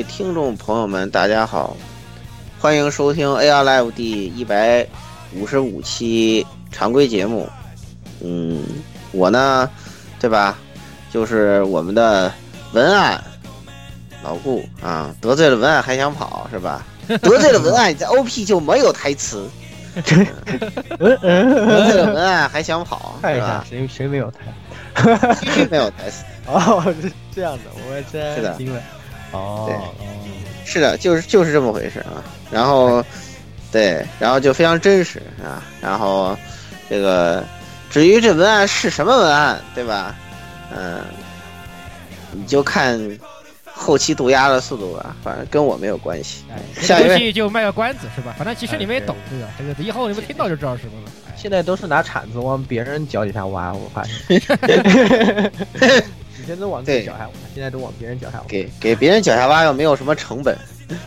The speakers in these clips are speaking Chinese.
位听众朋友们，大家好，欢迎收听 AR Live 第一百五十五期常规节目。嗯，我呢，对吧？就是我们的文案老顾啊，得罪了文案还想跑是吧？得罪了文案，你在 OP 就没有台词。得罪了文案还想跑是吧？谁谁没有台？没有台词。哦，是这样的，我真是的惊了。哦，对是的，就是就是这么回事啊。然后，对，然后就非常真实啊。然后，这个至于这文案是什么文案，对吧？嗯，你就看后期涂鸦的速度吧，反正跟我没有关系。下一位，游戏就卖个关子是吧？反正其实你们也懂，对吧？这个以后你们听到就知道什么了。现在都是拿铲子往别人脚底下挖，我发现。以前都往自己脚下挖，现在都往别人脚下挖。给给别人脚下挖又没有什么成本，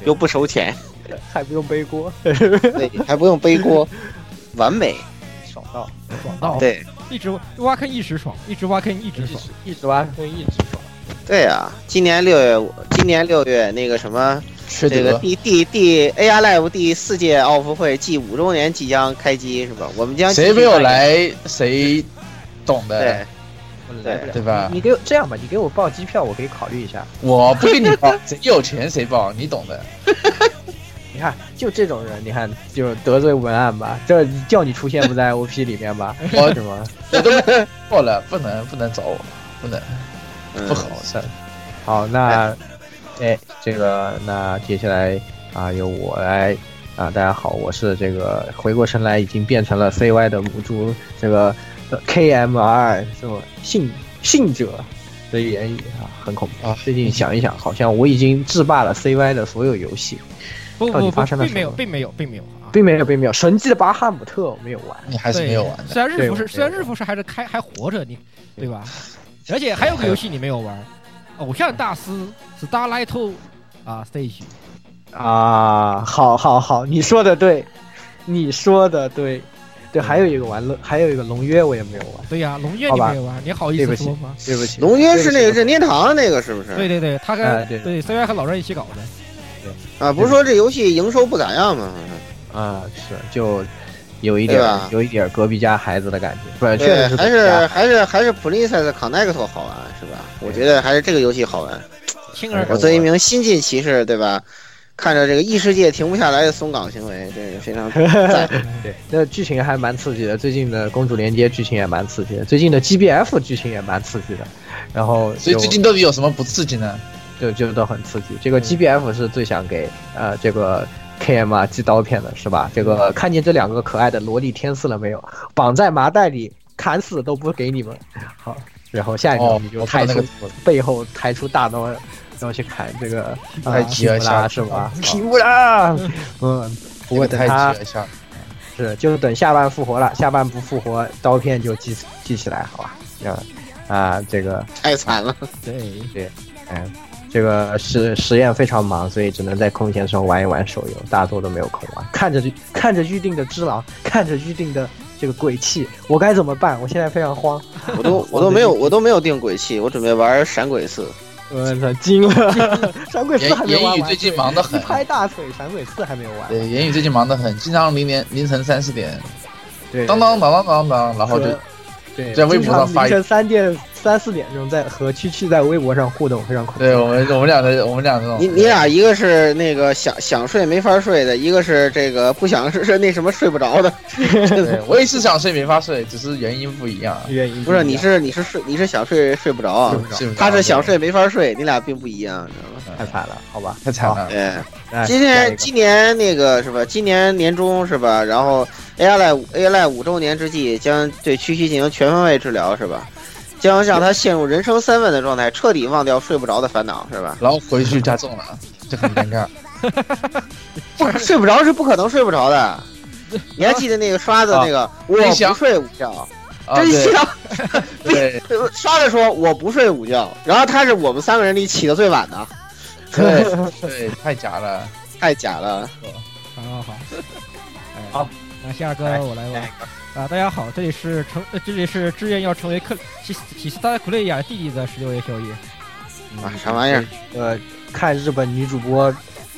又不收钱，还不用背锅，对，还不用背锅，完美，爽到爽到。对，一直挖坑一时爽，一直挖坑一直爽，一直挖坑一直爽。对啊，今年六月，今年六月那个什么，这个第第第 AR Live 第四届奥服会暨五周年即将开机是吧？我们将谁没有来谁懂的。对。对对吧？你给我这样吧，你给我报机票，我可以考虑一下。我不给你报，谁有钱谁报，你懂的。你看，就这种人，你看就得罪文案吧，这叫你出现不在 OP 里面吧？我什么？我都错了，不能不能找我，不能，不好算。好，那哎，这个那接下来啊，由我来啊，大家好，我是这个回过神来已经变成了 CY 的母猪，这个。KMR 什么信信者的言语啊，很恐怖啊！最近想一想，好像我已经制霸了 CY 的所有游戏。不到底发生了并没有，并没有，并没有，并没有，并没有。神迹的巴哈姆特我没有玩，你还是没有玩。虽然日服是，虽然日服是还是开还活着，你对吧？而且还有个游戏你没有玩，偶像大师 Starlight 啊 Stage 啊，好好好，你说的对，你说的对。对，还有一个玩乐，还有一个龙约我也没有玩。对呀，龙约你没有玩，你好意思说吗？对不起，龙约是那个任天堂那个是不是？对对对，他跟对对 CY 和老任一起搞的。对啊，不是说这游戏营收不咋样吗？啊，是就有一点有一点隔壁家孩子的感觉。对，确实是还是还是还是 Princess Connect 好玩是吧？我觉得还是这个游戏好玩。我作为一名新晋骑士，对吧？看着这个异世界停不下来的松岗行为，这个非常赞。对，那剧情还蛮刺激的。最近的公主连接剧情也蛮刺激的，最近的 GBF 剧情也蛮刺激的。然后，所以最近到底有什么不刺激呢？就就都很刺激。这个 GBF 是最想给呃这个 KM 啊寄刀片的，是吧？这个看见这两个可爱的萝莉天使了没有？绑在麻袋里砍死都不给你们。好，然后下一个你就抬出背后抬出大刀。要去砍这个太急了下是吧？提不了，嗯，不过太他是就是等下半复活了，下半不复活，刀片就记记起来，好吧？啊啊，这个 太惨了，对对，嗯，这个实实验非常忙，所以只能在空闲时候玩一玩手游，大多都没有空玩。看着看着预定的只狼，看着预定的这个鬼泣，我该怎么办？我现在非常慌。我都我都没有我都没有定鬼泣，我准备玩闪鬼四。我操，惊了！闪鬼四还没玩完。言语最近忙得很一，拍大腿，闪鬼四还没有完。对，言语最近忙得很，经常凌晨凌晨三四点，对，当当当当当当，然后就，在微博上发一凌晨三点三四点钟在和七七在微博上互动，非常恐怖。对我们我们俩的我们俩的，你你俩一个是那个想想睡没法睡的，一个是这个不想是是那什么睡不着的。对 我也是想睡没法睡，只是原因不一样。原因不是，你是你是睡你是想睡睡不着啊他是想睡没法睡，你俩并不一样，你知道吗？太惨了，好吧？太惨了。对，今下一个年今年那个是吧？今年年中是吧？然后 AI Live AI Live 五周年之际，将对区区进行全方位治疗是吧？将让他陷入人生三问的状态，彻底忘掉睡不着的烦恼是吧？然后回去加重了，就很尴尬。不是睡不着是不可能睡不着的。你还记得那个刷子那个我不睡午觉，啊，真香！对刷子说我不睡午觉，然后他是我们三个人里起的最晚的，对对，太假了。太假了。好好，哎好，那下个我来吧。啊，大家好，这里是成，呃这里是志愿要成为克喜喜斯达库雷亚弟弟的十六位宵夜。啊，啥玩意儿？呃，看日本女主播，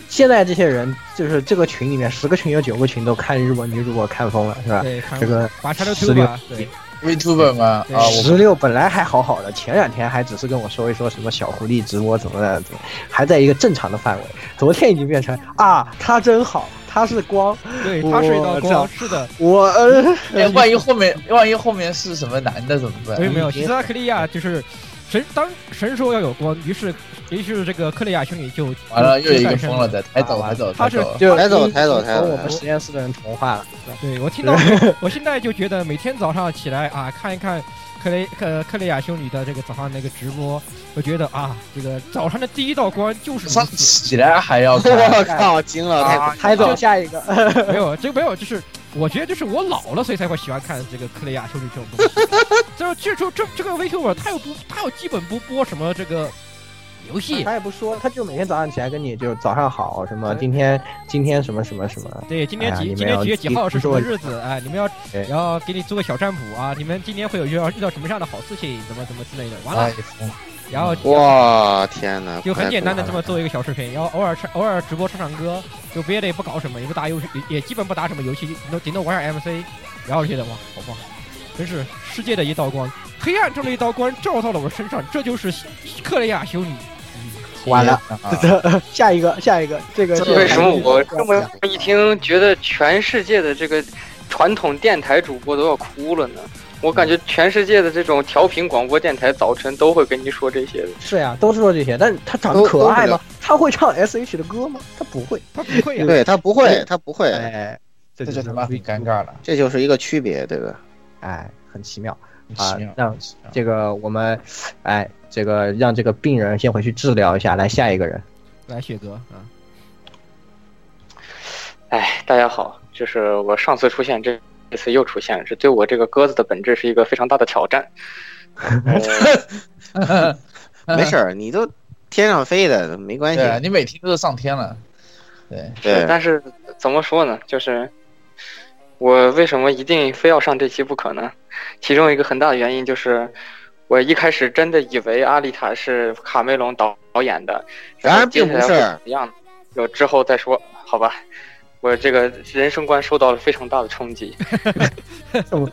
现在这些人就是这个群里面十个群有九个群都看日本女主播看疯了，是吧？对，看这个拔插的16图吧，对，VTuber 嘛，啊，我十六本来还好好的，前两天还只是跟我说一说什么小狐狸直播怎么的，还在一个正常的范围。昨天已经变成啊，他真好，他是光，对他是一道光，是的，我呃，哎，万一后面万一后面是什么男的怎么办？没有没有，希斯达克利亚就是神，当神说要有光，于是于是这个克利亚兄弟就完了，又有一个诞生疯了的，抬走啊抬走他是抬走。就抬走抬走抬走和我们实验室的人同化了。对我听到，我现在就觉得每天早上起来啊，看一看克雷克克雷亚修女的这个早上那个直播，我觉得啊，这个早上的第一道光就是上如此。起来还要看，我靠，惊了！太啊抬走下一个，没有，这个没有，就是我觉得就是我老了，所以才会喜欢看这个克雷亚修女这种东西。就这就这这个 VTuber，他又不他又基本不播什么这个游戏，他也不说，他就每天早上起来跟你就早上好什么，今天今天什么什么什么，对，今天几、今天几月几号是什么日子？哎，你们要 然后给你做个小占卜啊，你们今天会有遇到遇到什么样的好事情，怎么怎么之类的。完了哎，然后哇，天哪！就很简单的这么做。一个小视频，然后偶尔唱偶尔直播唱唱歌，就别的也不搞什么，也不打游戏，也也基本不打什么游戏，顶多顶多玩下 MC，然后觉得哇，好棒，真是世界的一道光，黑暗中的一道光照到了我身上，这就是克雷亚修女。完了，啊下一个下一个，这个这为什么我这么一听，觉得全世界的这个传统电台主播都要哭了呢？我感觉全世界的这种调频广播电台早晨都会跟你说这些的。是呀，都是说这些，但是他长得可爱吗？他会唱 S H 的歌吗？他不会。他不会呀、对他不会，他不会，哎，这这就就是他妈很尴尬了，这就是一个区别，对吧？哎，很奇妙。很奇妙。让这个我们，哎，这个让这个病人先回去治疗一下。来，下一个人，来雪哥啊，哎，大家好，就是我上次出现，这这次又出现，这对我这个鸽子的本质是一个非常大的挑战。呃 没事儿，你都天上飞的，没关系对。啊，你每天都是上天了，对，对，但是怎么说呢？就是我为什么一定非要上这期不可呢？其中一个很大的原因就是，我一开始真的以为阿丽塔是卡梅隆导导演的，然而并不是接下来会怎样？有之后再说，好吧。我这个人生观受到了非常大的冲击。这么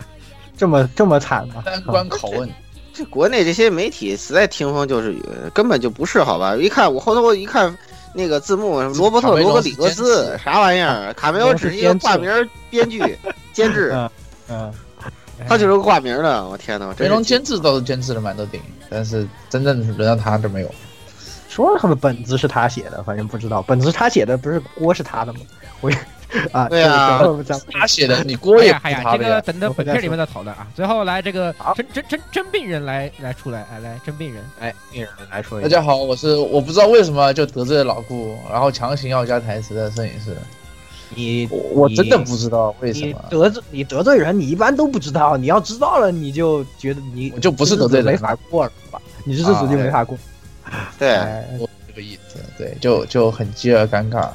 这么这么惨吗？三观拷问，这国内这些媒体实在听风就是雨，根本就不是，好吧？一看我后头我一看那个字幕，罗伯特·罗格里格斯啥玩意儿？卡梅隆只是一个挂名编剧、监制，嗯，他就是个挂名的。我天哪！梅真是隆监制倒是监制了蛮多电影，但是真正轮到他就没有。说他们本子是他写的，反正不知道本子是他写的，不是锅是他的吗？我也啊，对啊他写的，你锅也不哎呀哎呀，这个。等等本片里面再讨论啊。最后来这个真真真真病人来来出来，哎来真病人，哎，病人来说一下，大家好，我是我不知道为什么就得罪了老顾，然后强行要加台词的摄影师，你我我真的不知道为什么。得罪你得罪人，你一般都不知道，你要知道了，你就觉得你我就不是得罪人没法过了吧？你这日子就没法过。对哎我这个意思，对，就就很饥饿尴尬。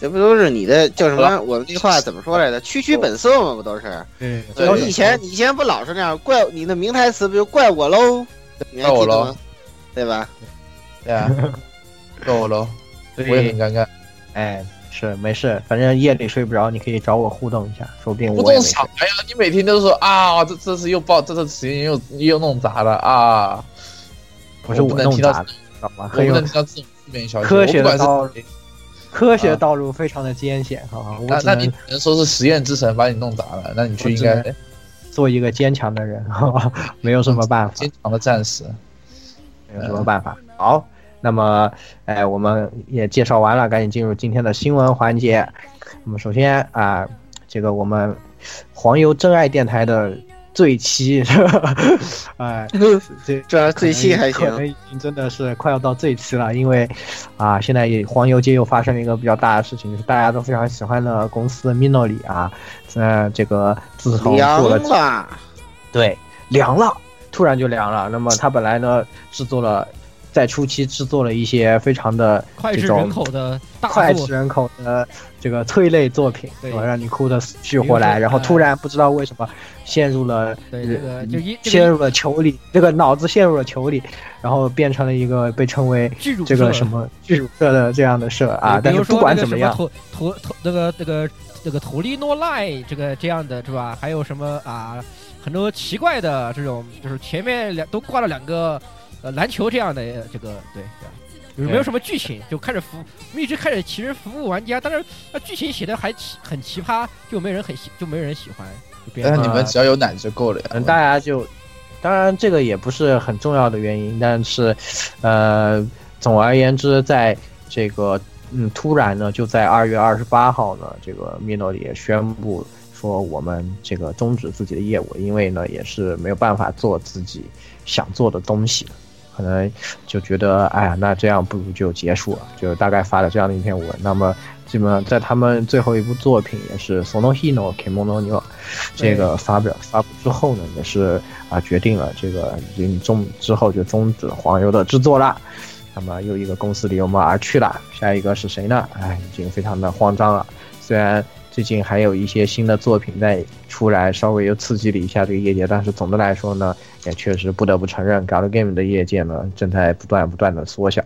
这不都是你的叫什么？我们这话怎么说来着？区区本色嘛，不都是？嗯对，你以前你以前不老是那样怪你的名台词不就怪我喽？怪我喽，对吧？对啊，怪我喽，我也很尴尬。哎，是没事，反正夜里睡不着，你可以找我互动一下，说不定我互动啥呀？你每天都说啊，这这次又爆，这次时间又又弄砸了啊！不是我弄砸的，知道吗？我不能听到这种负面消息。科学的道路，科学道路非常的艰险，好吧？那那你只能说是实验之神把你弄砸了，那你就应该做一个坚强的人，好吧？没有什么办法，坚强的战士，没有什么办法。好。那么，哎，我们也介绍完了，赶紧进入今天的新闻环节。那么，首先啊，这个我们黄油真爱电台的最期，哎，这这最期还行，可能已经真的是快要到最期了，因为啊，现在也黄油界又发生了一个比较大的事情，就是大家都非常喜欢的公司 Minoli 啊，呃，这个自从做了，对，凉了，突然就凉了。那么他本来呢制作了。在初期制作了一些非常的脍炙人口的脍炙人口的这个催泪作品，对，让你哭的死去活来，然后突然不知道为什么陷入了对这个就一陷入了球里，这个脑子陷入了球里，然后变成了一个被称为这个什么剧组社的这样的社啊。但是不管怎么样，图图图那个那个那个图利诺赖这个这样的是吧？还有什么啊？很多奇怪的这种，就是前面两都挂了两个。呃，篮球这样的这个对对，就是没有什么剧情，就开始服，一直开始其实服务玩家，但是那剧情写的还奇很奇葩，就没人很喜，就没人喜欢。但是你们只要有奶就够了呀。大家就，当然这个也不是很重要的原因，但是，呃，总而言之，在这个嗯，突然呢，就在二月二十八号呢，这个米诺也宣布说我们这个终止自己的业务，因为呢，也是没有办法做自己想做的东西。可能就觉得，哎呀，那这样不如就结束了，就大概发了这样的一篇文。那么，基本上在他们最后一部作品也是《Sono Hino Kemono New》这个发表发布之后呢，也是啊决定了这个已经终之后就终止黄油的制作了。那么又一个公司离我们而去了，下一个是谁呢？哎，已经非常的慌张了。虽然。最近还有一些新的作品在出来，稍微又刺激了一下这个业界，但是总的来说呢，也确实不得不承认，Galgame 的业界呢正在不断不断的缩小，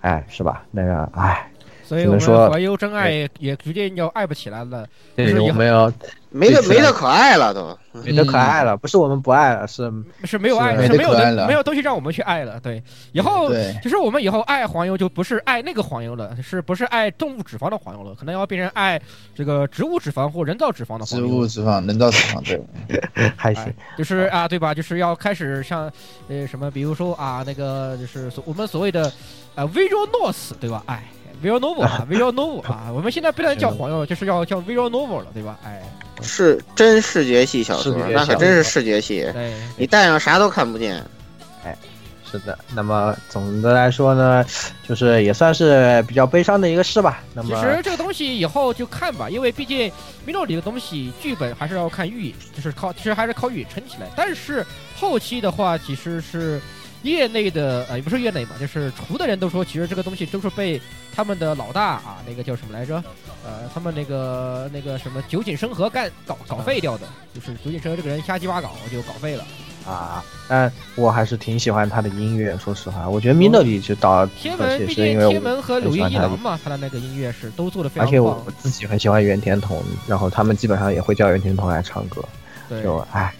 哎，是吧？那个，哎，所以我们怀忧真爱也逐渐要爱不起来了，有没有？没得没得可爱了都，没得可爱了，不是我们不爱了，是是没有爱，是没有没有东西让我们去爱了。对，以后就是我们以后爱黄油就不是爱那个黄油了，是不是爱动物脂肪的黄油了？可能要变成爱这个植物脂肪或人造脂肪的黄油。植物脂肪、人造脂肪，对，还行。就是啊，对吧？就是要开始像呃什么，比如说啊，那个就是我们所谓的呃 Visual North，对吧？哎。Visual Novel 啊，Visual Novel 啊，我们现在不能叫黄油，就是要叫 Visual Novel 了，对吧？哎，是真视觉系小说，那可真是视觉系，你戴上啥都看不见。哎，是的。那么总的来说呢，就是也算是比较悲伤的一个事吧。那么其实这个东西以后就看吧，因为毕竟 m i n o 里的东西剧本还是要看预演，就是靠，其实还是靠预演撑起来。但是后期的话，其实是。业内的呃也不是业内嘛，就是厨的人都说，其实这个东西都是被他们的老大啊，那个叫什么来着？呃，他们那个那个什么酒井生和干搞搞废掉的，就是酒井生和这个人瞎鸡巴搞就搞废了啊。但我还是挺喜欢他的音乐，说实话，我觉得 Minoli 就导天门，毕竟天门和柳叶一郎嘛，他的那个音乐是都做的非常棒。而且我自己很喜欢袁田童，然后他们基本上也会叫袁田童来唱歌，就哎，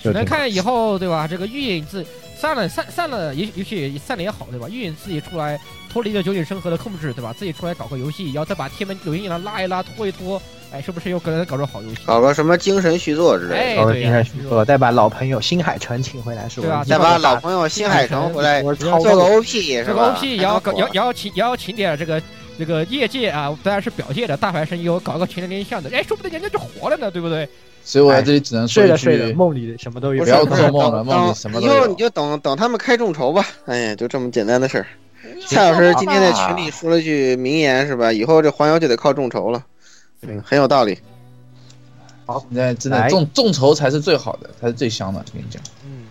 只能看以后对吧？这个预影自。散了，散散了，也也许散了也好，对吧？运自己出来脱离了九井生和的控制，对吧？自己出来搞个游戏，然后再把天门柳音一郎拉一拉，拖一拖，哎，是不是又可能搞出好游戏？搞个什么精神续作之类的？搞个精神续作，再把老朋友新海诚请回来，是吧？再把老朋友新海诚回来做个 OP，做个 OP 也要搞，也要也要请也要请点这个这个业界啊，当然是表界的大牌声优，搞个全联像的，哎，说不定人家就活了呢，对不对？所以我在这里只能睡了睡了，梦里什么都有。不要做梦了，梦里什么都有。以后你就等等他们开众筹吧。哎呀，就这么简单的事儿。蔡老师今天在群里说了句名言，是吧？以后这黄油就得靠众筹了。嗯，很有道理。好，现在真的众众筹才是最好的，才是最香的。我跟你讲。嗯。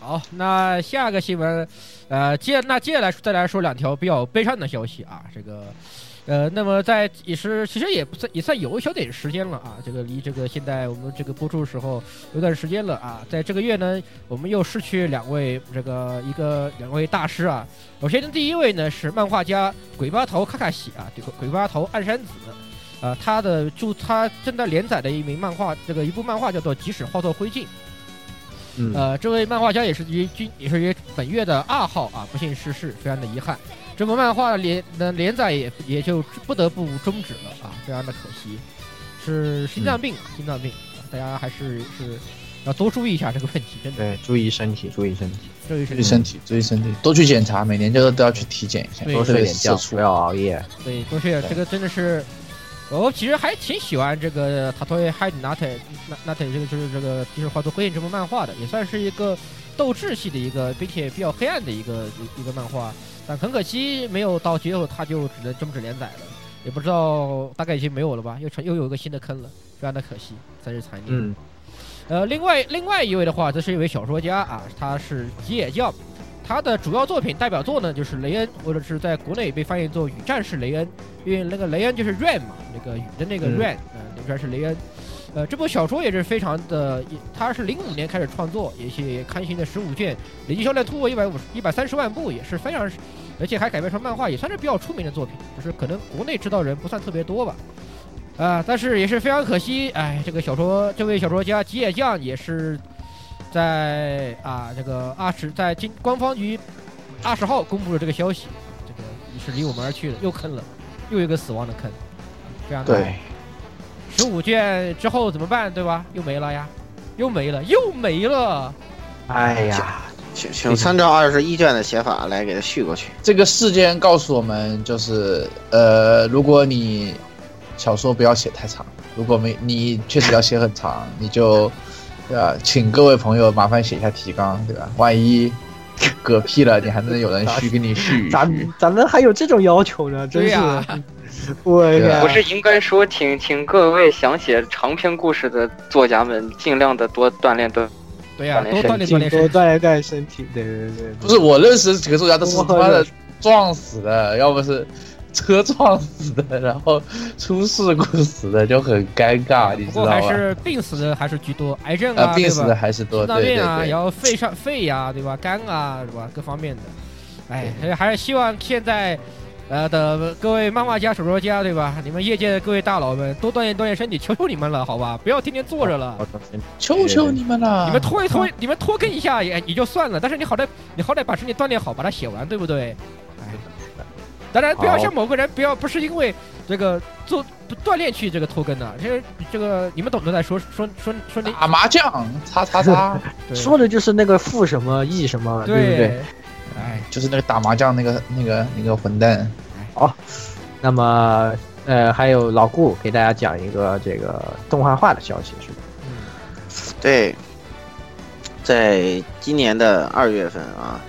好，那下个新闻，呃，接那接下来再来说两条比较悲伤的消息啊，这个。呃，那么在也是其实也不算也算有。一小点时间了啊，这个离这个现在我们这个播出的时候有。段时间了啊，在这个月呢，我们又失去两位这个一个两位大师啊。首先第一位呢是漫画家鬼巴头卡卡西啊，这个鬼巴头暗山子。啊，他的就他正在连载的一名漫画，这个一部漫画叫做《即使化作灰烬》。呃，这位漫画家也是于今也是于本月的二号啊，不幸逝世，非常的遗憾。这部漫画连的连载也也就不得不终止了啊，非常的可惜，是心脏病，心脏病，啊大家还是是要多注意一下这个问题，真的。对，注意身体，注意身体，注意注意身体，注意身体，多去检查，每年就是都要去体检一下，多睡点觉，不要熬夜。对，多谢这个真的是，我其实还挺喜欢这个塔托耶海纳特纳纳特这个就是这个就是画作灰烬这部漫画的，也算是一个斗志系的一个，并且比较黑暗的一个一一个漫画，但很可惜没有到结尾它就只能终止连载了，也不知道大概已经没有了吧，又成又有一个新的坑了，非常的可惜，真是残念。嗯，呃，另外另外一位的话，则是一位小说家啊，他是吉野教，他的主要作品代表作呢就是雷恩，或者是在国内被翻译作雨战士雷恩，因为那个雷恩就是 rain 嘛，那个雨的那个嗯 rain，呃，雨战士雷恩。呃，这部小说也是非常的，也他是零五年开始创作，也是刊行的十五卷，累计销量突破一百五十一百三十万部，也是非常，而且还改编成漫画，也算是比较出名的作品，就是可能国内知道人不算特别多吧。啊、但是也是非常可惜，哎，这个小说这位小说家吉野将也是在啊这个二十在今官方于二十号公布了这个消息，这个也是离我们而去了，又坑了，又一个死亡的坑，非常对，十五卷之后怎么办，对吧？又没了呀，又没了，又没了。哎呀，请请参照二十一卷的写法来给它续过去。这个事件告诉我们，就是呃，如果你小说不要写太长，如果没你确实要写很长，你就对吧？请各位朋友麻烦写一下提纲，对吧？万一 嗝屁了，你还能有人续给你续一咱续。咱们还有这种要求呢，真是对呀，我对啊不是应该说，请请各位想写长篇故事的作家们尽量的多锻炼锻。对呀、锻炼多锻炼锻炼身体。锻炼锻炼身体，对对对对，不是我认识几个作家都是他妈的撞死的，要不是车撞死的，然后出事故死的，就很尴尬，你不过还知道吧？是病死的还是居多，癌症啊，啊，病死的？还是多，心脏对对病啊，对然。后肺上肺呀、对吧？肝啊，是吧？各方面的。哎，还是希望现在。呃的各位漫画家、手说家，对吧？你们业界的各位大佬们，多锻炼锻炼身体，求求你们了，好吧？不要天天坐着了。求求你们了！你们拖一拖，你们拖更一下也也就算了，但是你好歹你好歹把身体锻炼好，把它写完，对不对？哎，当然不要像某个人，不要不是因为这个做锻炼去这个拖更的，这个这个你们懂得在说说说说你打麻将，擦擦擦，说的就是那个负什么义什么，对。不对？哎，就是那个打麻将那个那个那个混蛋。好那么呃，还有老顾给大家讲一个这个动画化的消息，是吧？对，在今年的二月份啊，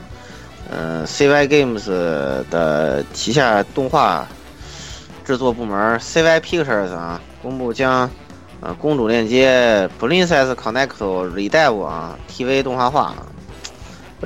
呃，CY Games 的旗下动画制作部门 CY Pictures 啊，公布将呃《公主链接》Princess Connect Re:Dive） 啊 TV 动画化。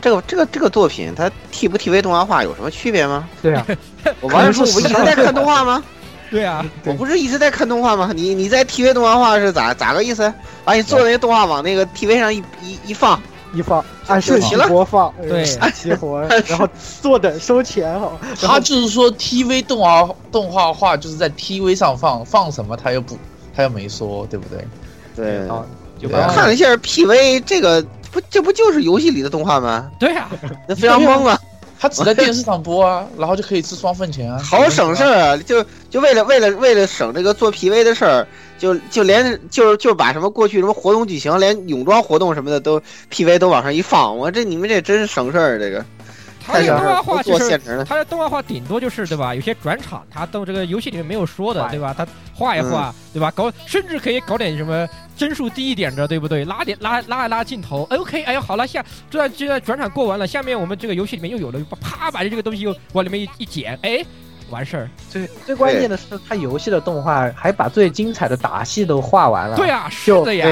这个这个这个作品，它 T 不 TV 动画化有什么区别吗？对啊，我玩的时候我不一直在看动画吗？对啊，我不是一直在看动画吗？你你在 TV 动画化是咋咋个意思？把你做的那个动画往那个 TV 上一一一放，一放按顺序播放，对。呃激活，然后坐等收钱哈。然后他就是说 TV 动画动画化就是在 TV 上放，放什么他又不他又没说，对不对？对，啊就对啊。我看了一下 PV，这个不这不就是游戏里的动画吗？对啊，那非常懵啊，他只在电视上播啊，然后就可以吃双份钱啊，好省事儿啊！就就为了为了为了省这个做 PV 的事儿，就就连就是就把什么过去什么活动举行，连泳装活动什么的都 PV 都往上一放，我这你们这真是省事儿，这个他这个动画化就是做现成的。它的动画化顶多就是对吧？有些转场，他都这个游戏里面没有说的，对吧？他画一画，对吧？搞甚至可以搞点什么帧数低一点的，对不对？拉点拉拉一拉镜头，OK，哎呀，好了，下这这段转场过完了，下面我们这个游戏里面又有了，啪把这个东西又往里面一一剪，哎，完事儿。最最关键的是，他游戏的动画还把最精彩的打戏都画完了。对呀，是就的呀，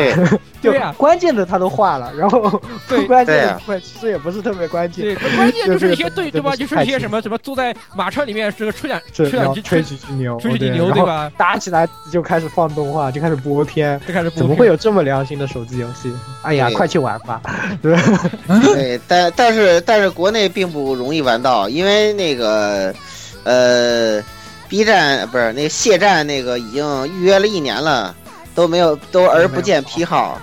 对 呀关键的他都画了，然后对不关键的部分其实也不是特别关，键。对关键就是一些对对吧？就是一些什么什么坐在马车里面这个吹两吹两只吹几句牛，吹几句牛对吧？打起来就开始放动画，就开始播片，就开始怎么会有这么良心的手机游戏？哎呀，快去玩吧！对，但但是但是国内并不容易玩到，因为那个呃，B 站不是那个谢站那个已经预约了一年了，都没有都而不见批号，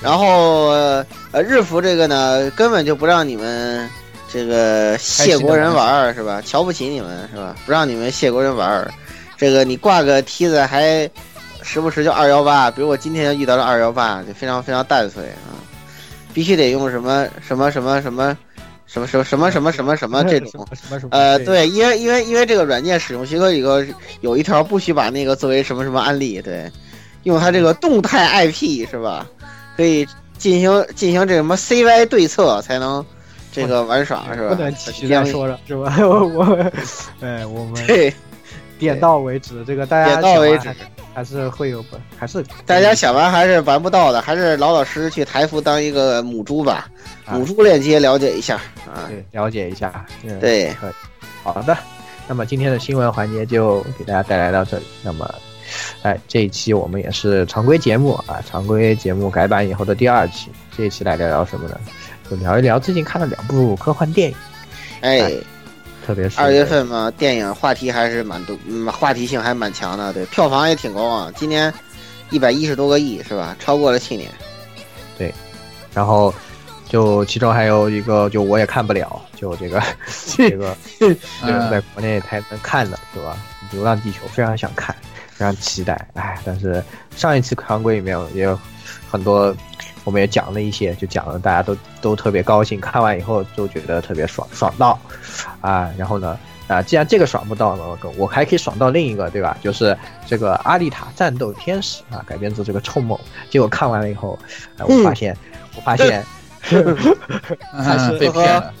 然后呃日服这个呢根本就不让你们这个谢国人玩儿是吧？瞧不起你们是吧？不让你们谢国人玩儿，这个你挂个梯子还时不时就二幺八，比如我今天就遇到了二幺八，就非常非常淡碎啊。必须得用什么什么什么什么什么什么什么什么什么什么这种。什么什么？呃，，对，因为因为因为这个软件使用许可里头有一条不许把那个作为什么什么案例，对，用它这个动态 IP 是吧？可以进行进行这什么 CY 对策才能这个玩耍是吧？不能继续再说了，是吧？我我，哎，我们对，点到为止，这个大家点到为止还是会有吧，还是大家想玩还是玩不到的，还是老老实实去台服当一个母猪吧，啊母猪链接了解一下啊。对了解一下。嗯对，好的，那么今天的新闻环节就给大家带来到这里。那么，哎，这一期我们也是常规节目啊，常规节目改版以后的第二期。这一期来聊聊什么呢？就聊一聊最近看了两部科幻电影，哎，特别是二月份嘛，电影话题还是蛮多，嗯，话题性还蛮强的，对，票房也挺高啊，今年一百一十多个亿是吧？超过了去年。对然后就其中还有一个，就我也看不了，就这个 这个在国内才能看的，对吧？《流浪地球》非常想看，非常期待，哎，但是上一期常规里面也有很多，我们也讲了一些，就讲了大家都都特别高兴，看完以后就觉得特别爽爽到，啊，然后呢。啊，既然这个爽不到呢，我我还可以爽到另一个，对吧？就是这个《阿丽塔：战斗天使》啊，改编自这个《臭梦》。结果看完了以后，啊，我发现，我发现 还是嗯被骗了。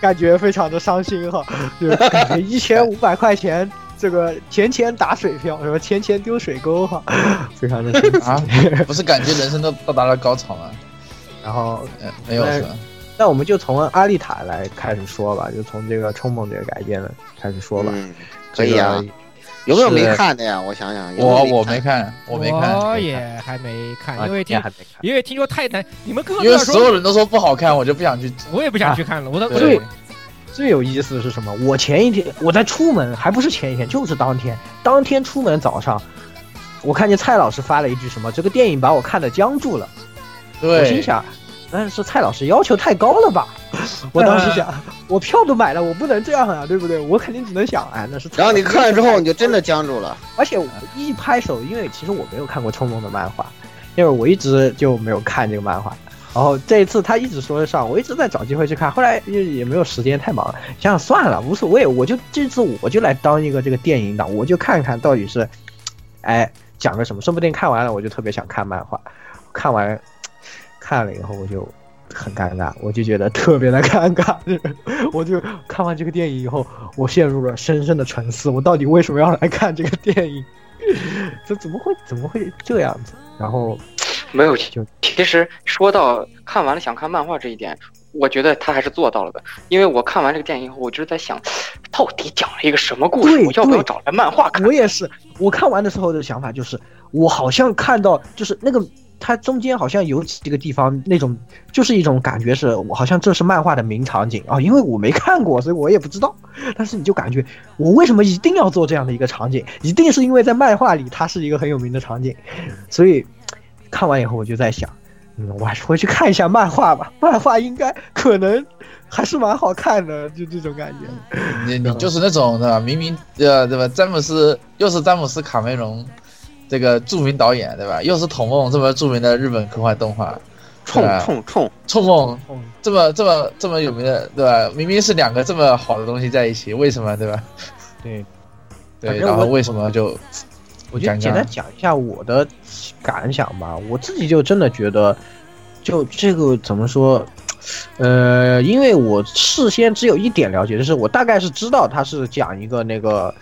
感觉非常的伤心哈，就是感觉一千五百块钱，这个钱钱打水漂，什么钱钱丢水沟哈，非常的。啊，不是感觉人生都到达了高潮吗？然后，嗯，没有是吧？那我们就从阿丽塔来开始说吧，就从这个冲梦这个改编的开始说吧。嗯，可以啊这个。有没有没看的呀？我想想，有我我没看，我没看，我也还没看，啊因为听你还没看。因为听说太难，你们因为所有人都说不好看，我就不想去。我也不想去看了。我都我对的，最有意思的是什么？我前一天我在出门，还不是前一天，就是当天，当天出门早上，我看见蔡老师发了一句什么：“这个电影把我看得僵住了。”我心，想，但是蔡老师要求太高了吧？我当时想，我票都买了，我不能这样啊，对不对？我肯定只能想，哎，那是蔡老师。然后你看了之后，你就真的僵住了。而且我一拍手，因为其实我没有看过《冲动》的漫画，因为我一直就没有看这个漫画。然后这一次他一直说上，我一直在找机会去看，后来也也没有时间，太忙了。想想算了，无所谓，我就这次我就来当一个这个电影党，我就看看到底是，哎，讲个什么，说不定看完了我就特别想看漫画，看完看了以后我就很尴尬，我就觉得特别的尴尬，我就看完这个电影以后，我陷入了深深的沉思，我到底为什么要来看这个电影？这怎么会怎么会这样子？然后没有就。其实说到看完了想看漫画这一点，我觉得他还是做到了的。因为我看完这个电影以后，我就是在想，到底讲了一个什么故事？我要不要找来漫画看？我也是，我看完的时候的想法就是，我好像看到就是那个它中间好像有几个地方那种，就是一种感觉是我好像这是漫画的名场景啊，因为我没看过，所以我也不知道。但是你就感觉我为什么一定要做这样的一个场景？一定是因为在漫画里它是一个很有名的场景，所以看完以后我就在想。嗯，我还是回去看一下漫画吧，漫画应该可能还是蛮好看的，就这种感觉。你 你就是那种对吧？明明呃对吧？詹姆斯又是詹姆斯卡梅隆这个著名导演对吧？又是童梦这么著名的日本科幻动画，冲冲冲！冲梦嗯这么这么这么有名的对吧？明明是两个这么好的东西在一起，为什么对吧？对，对，然后为什么就我就简单讲一下我的感想吧。我自己就真的觉得，就这个怎么说？呃，因为我事先只有一点了解，就是我大概是知道他是讲一个那个，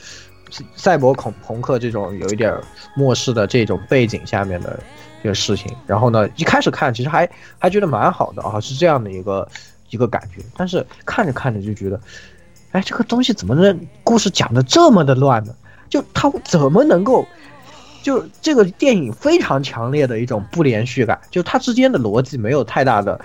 赛博恐朋克这种有一点末世的这种背景下面的这个事情。然后呢，一开始看其实还还觉得蛮好的啊，是这样的一个一个感觉。但是看着看着就觉得，哎，这个东西怎么能故事讲的这么的乱呢？就他怎么能够？就这个电影非常强烈的一种不连续感，就它之间的逻辑没有太大的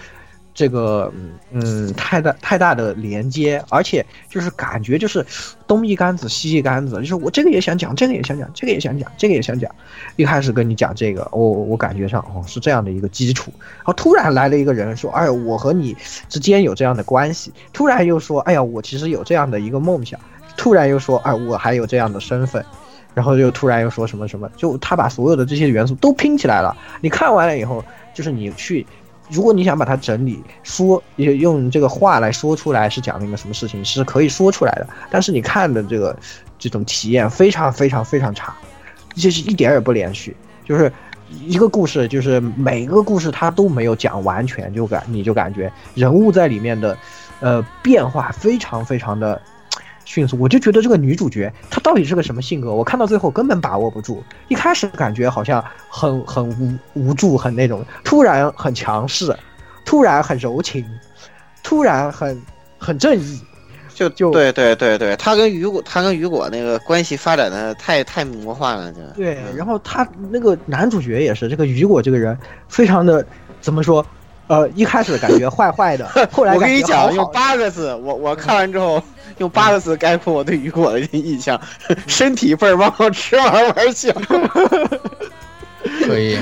这个嗯嗯太大太大的连接，而且就是感觉就是东一竿子西一竿子，就是我这个也想讲，这个也想讲，这个也想讲，这个也想讲。一开始跟你讲这个，我我感觉上哦是这样的一个基础，然后突然来了一个人说，哎，我和你之间有这样的关系，突然又说，哎呀，我其实有这样的一个梦想，突然又说，哎，我还有这样的身份。然后又突然又说什么什么，就他把所有的这些元素都拼起来了。你看完了以后，就是你去，如果你想把它整理说，用这个话来说出来是讲了一个什么事情，是可以说出来的。但是你看的这个这种体验非常非常非常差，就是一点也不连续，就是一个故事，就是每个故事它都没有讲完全，就感你就感觉人物在里面的，呃，变化非常非常的。迅速，我就觉得这个女主角她到底是个什么性格？我看到最后根本把握不住。一开始感觉好像很很无无助，很那种，突然很强势，突然很柔情，突然很很正义，就就对对对对，他跟雨果他跟雨果那个关系发展的太太魔幻了，就对。然后他那个男主角也是这个雨果这个人，非常的怎么说？呃，一开始感觉 坏坏的，后来我跟你讲，用八个字，我我看完之后。用八个字概括我对雨果的印象：身体倍儿棒，吃嘛嘛香。可以，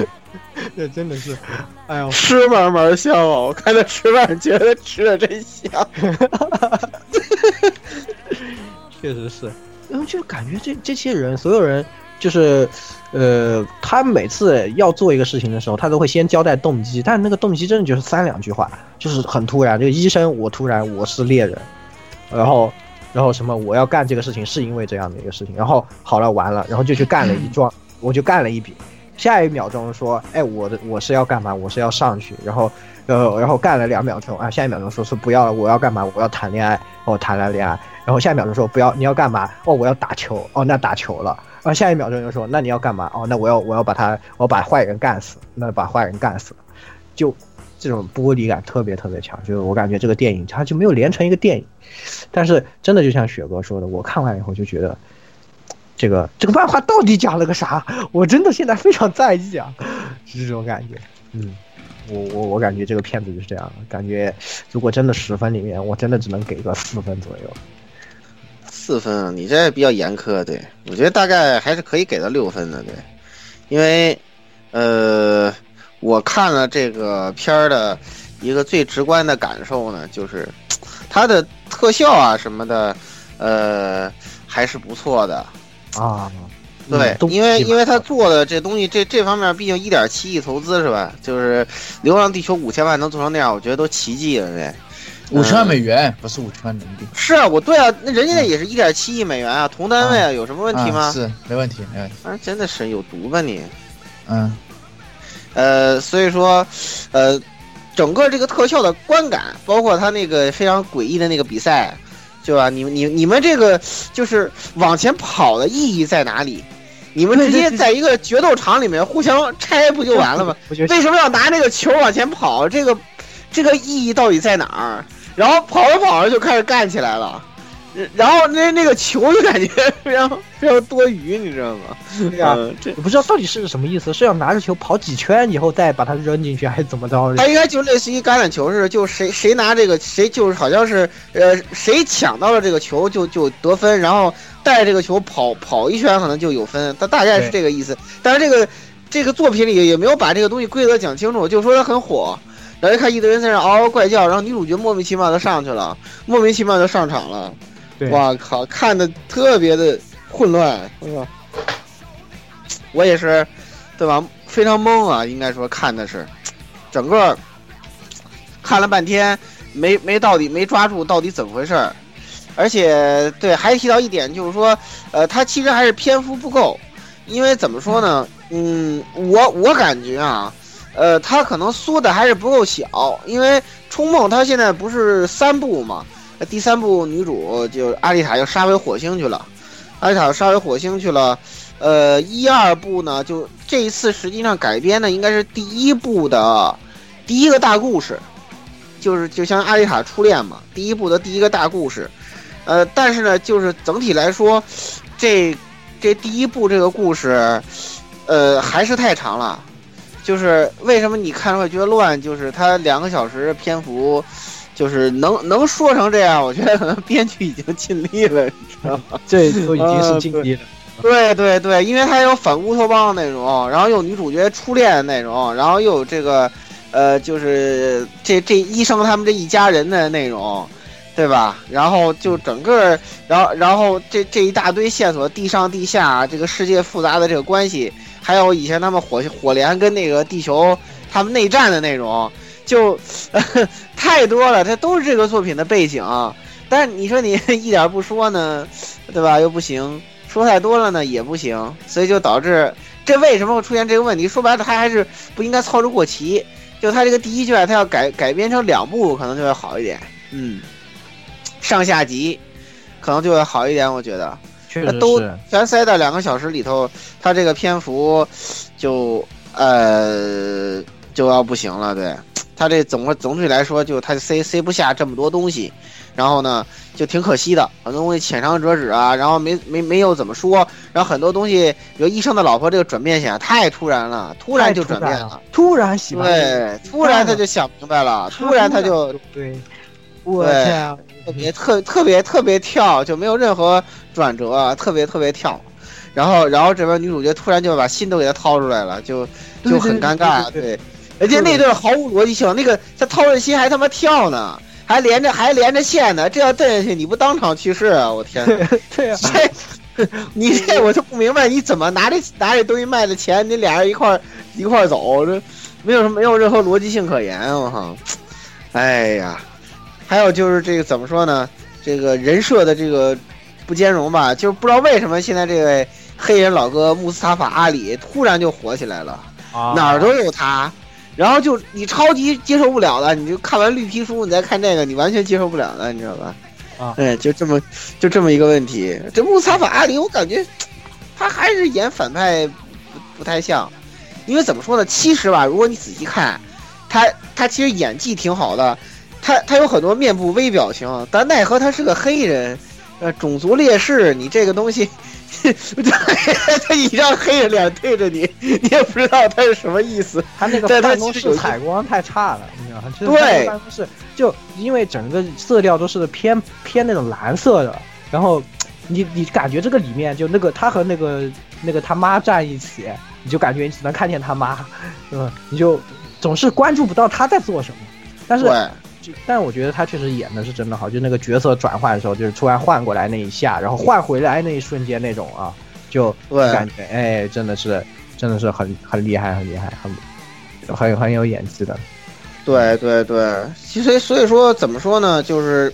这真的是，哎呦，吃嘛嘛香啊！我看他吃饭，觉得吃的真香。确实是，因为就感觉这这些人，所有人就是，呃，他每次要做一个事情的时候，他都会先交代动机，但那个动机真的就是三两句话，就是很突然。这个医生，我突然我是猎人，然后。然后什么？我要干这个事情是因为这样的一个事情。然后好了，完了，然后就去干了一桩，我就干了一笔。下一秒钟说，哎，我的我是要干嘛？我是要上去。然后，呃，然后干了两秒钟啊，下一秒钟说是不要了，我要干嘛？我要谈恋爱。哦，谈了恋爱。然后下一秒钟说不要，你要干嘛？哦，我要打球。哦，那打球了。啊，下一秒钟又说那你要干嘛？哦，那我要我要把他，我把坏人干死。那把坏人干死，就。这种玻璃感特别特别强，就是我感觉这个电影它就没有连成一个电影，但是真的就像雪哥说的，我看完以后就觉得，这个这个漫画到底讲了个啥？我真的现在非常在意啊，是这种感觉。嗯，我我我感觉这个片子就是这样，感觉如果真的十分里面，我真的只能给个四分左右。四分啊，你这比较严苛，对我觉得大概还是可以给到六分的，对，因为呃。我看了这个片儿的一个最直观的感受呢，就是它的特效啊什么的，呃，还是不错的啊。对，因为因为他做的这东西，这这方面毕竟一点七亿投资是吧？就是《流浪地球》五千万能做成那样，我觉得都奇迹了。这五千万美元不是五千万人民币。是啊，我对啊，那人家那也是一点七亿美元啊，同单位啊，有什么问题吗？是，没问题，没问题。啊，真的是有毒吧你？嗯。呃，所以说，呃，整个这个特效的观感，包括他那个非常诡异的那个比赛，对吧？你你你们这个就是往前跑的意义在哪里？你们直接在一个决斗场里面互相拆不就完了吗？为什么要拿那个球往前跑？这个这个意义到底在哪儿？然后跑着跑着就开始干起来了。然后那那个球就感觉 非常非常多余，你知道吗？对呀，这不知道到底是什么意思，是要拿着球跑几圈以后再把它扔进去，还是怎么着？它应该就类似于橄榄球似的，就谁谁拿这个谁就是好像是呃谁抢到了这个球就就得分，然后带这个球跑跑一圈可能就有分，它大概是这个意思。但是这个这个作品里也没有把这个东西规则讲清楚，就说它很火，然后一看一堆人在那嗷嗷怪叫，然后女主角莫名其妙的上去了，莫名其妙的上场了。哇靠，看的特别的混乱，是吧？我也是，对吧？非常懵啊，应该说看的是，整个看了半天，没没到底没抓住到底怎么回事儿。而且对，还提到一点就是说，呃，他其实还是篇幅不够，因为怎么说呢？嗯，我我感觉啊，呃，他可能缩的还是不够小，因为《冲梦》它现在不是三部嘛。第三部女主就阿丽塔要杀回火星去了，阿丽塔杀回火星去了。呃，一二部呢，就这一次实际上改编的应该是第一部的第一个大故事，就是就像阿丽塔初恋嘛，第一部的第一个大故事。呃，但是呢，就是整体来说，这这第一部这个故事，呃，还是太长了。就是为什么你看着会觉得乱？就是它两个小时篇幅，就是能能说成这样，我觉得可能编剧已经尽力了，你知道吗？这都已经是尽力了。对对对，因为它有反乌托邦的内容，然后有女主角初恋的内容，然后又有这个，呃，就是这这医生他们这一家人的内容，对吧？然后就整个，然后然后这这一大堆线索，地上地下这个世界复杂的这个关系，还有以前他们火火联跟那个地球他们内战的内容，就 太多了，它都是这个作品的背景。但是你说你 一点不说呢，对吧？又不行。说太多了呢也不行，所以就导致这为什么会出现这个问题？说白了，他还是不应该操之过急。就他这个第一卷，他要改改编成两部，可能就会好一点。嗯，上下集可能就会好一点，我觉得。确实都全塞在两个小时里头，他这个篇幅就呃就要不行了。对他这总个总体来说，就他塞塞不下这么多东西。然后呢，就挺可惜的，很多东西浅尝辄止啊，然后没没没有怎么说，然后很多东西，比如医生的老婆这个转变线太突然了，突然就转变了，突然喜欢，对，突然他就想明白了，突然他就对，我天，特别特特别特别跳，就没有任何转折，特别特别跳，然后然后这边女主角突然就把心都给他掏出来了，就就很尴尬，对，而且那段毫无逻辑性，那个他掏着心还他妈跳呢。还连着还连着线呢，这要蹬下去，你不当场去世啊！我天，对啊，这你这我就不明白，你怎么拿这拿这东西卖的钱，你俩人一块一块走，这没有什么没有任何逻辑性可言，我靠！哎呀，还有就是这个怎么说呢？这个人设的这个不兼容吧，就是不知道为什么现在这位黑人老哥穆斯塔法阿里突然就火起来了，哪儿都有他。然后就你超级接受不了的，你就看完绿皮书，你再看这个，你完全接受不了的，你知道吧？啊，哎，就这么就这么一个问题。这穆斯塔法阿里，我感觉他还是演反派不不太像，因为怎么说呢？其实吧，如果你仔细看，他他其实演技挺好的，他他有很多面部微表情，但奈何他是个黑人，呃，种族劣势，你这个东西。他一张黑人脸对着你，你也不知道他是什么意思。他那个办公室采光太差了，你知道吗？对，办公室就因为整个色调都是偏偏那种蓝色的，然后你你感觉这个里面就那个他和那个那个他妈站一起，你就感觉你只能看见他妈，嗯，你就总是关注不到他在做什么。但是。但我觉得他确实演的是真的好，就那个角色转换的时候，就是突然换过来那一下，然后换回来那一瞬间那种啊，就感觉哎，真的是，真的是很很厉害，很厉害，很很很有演技的。对对对，其实所以说怎么说呢，就是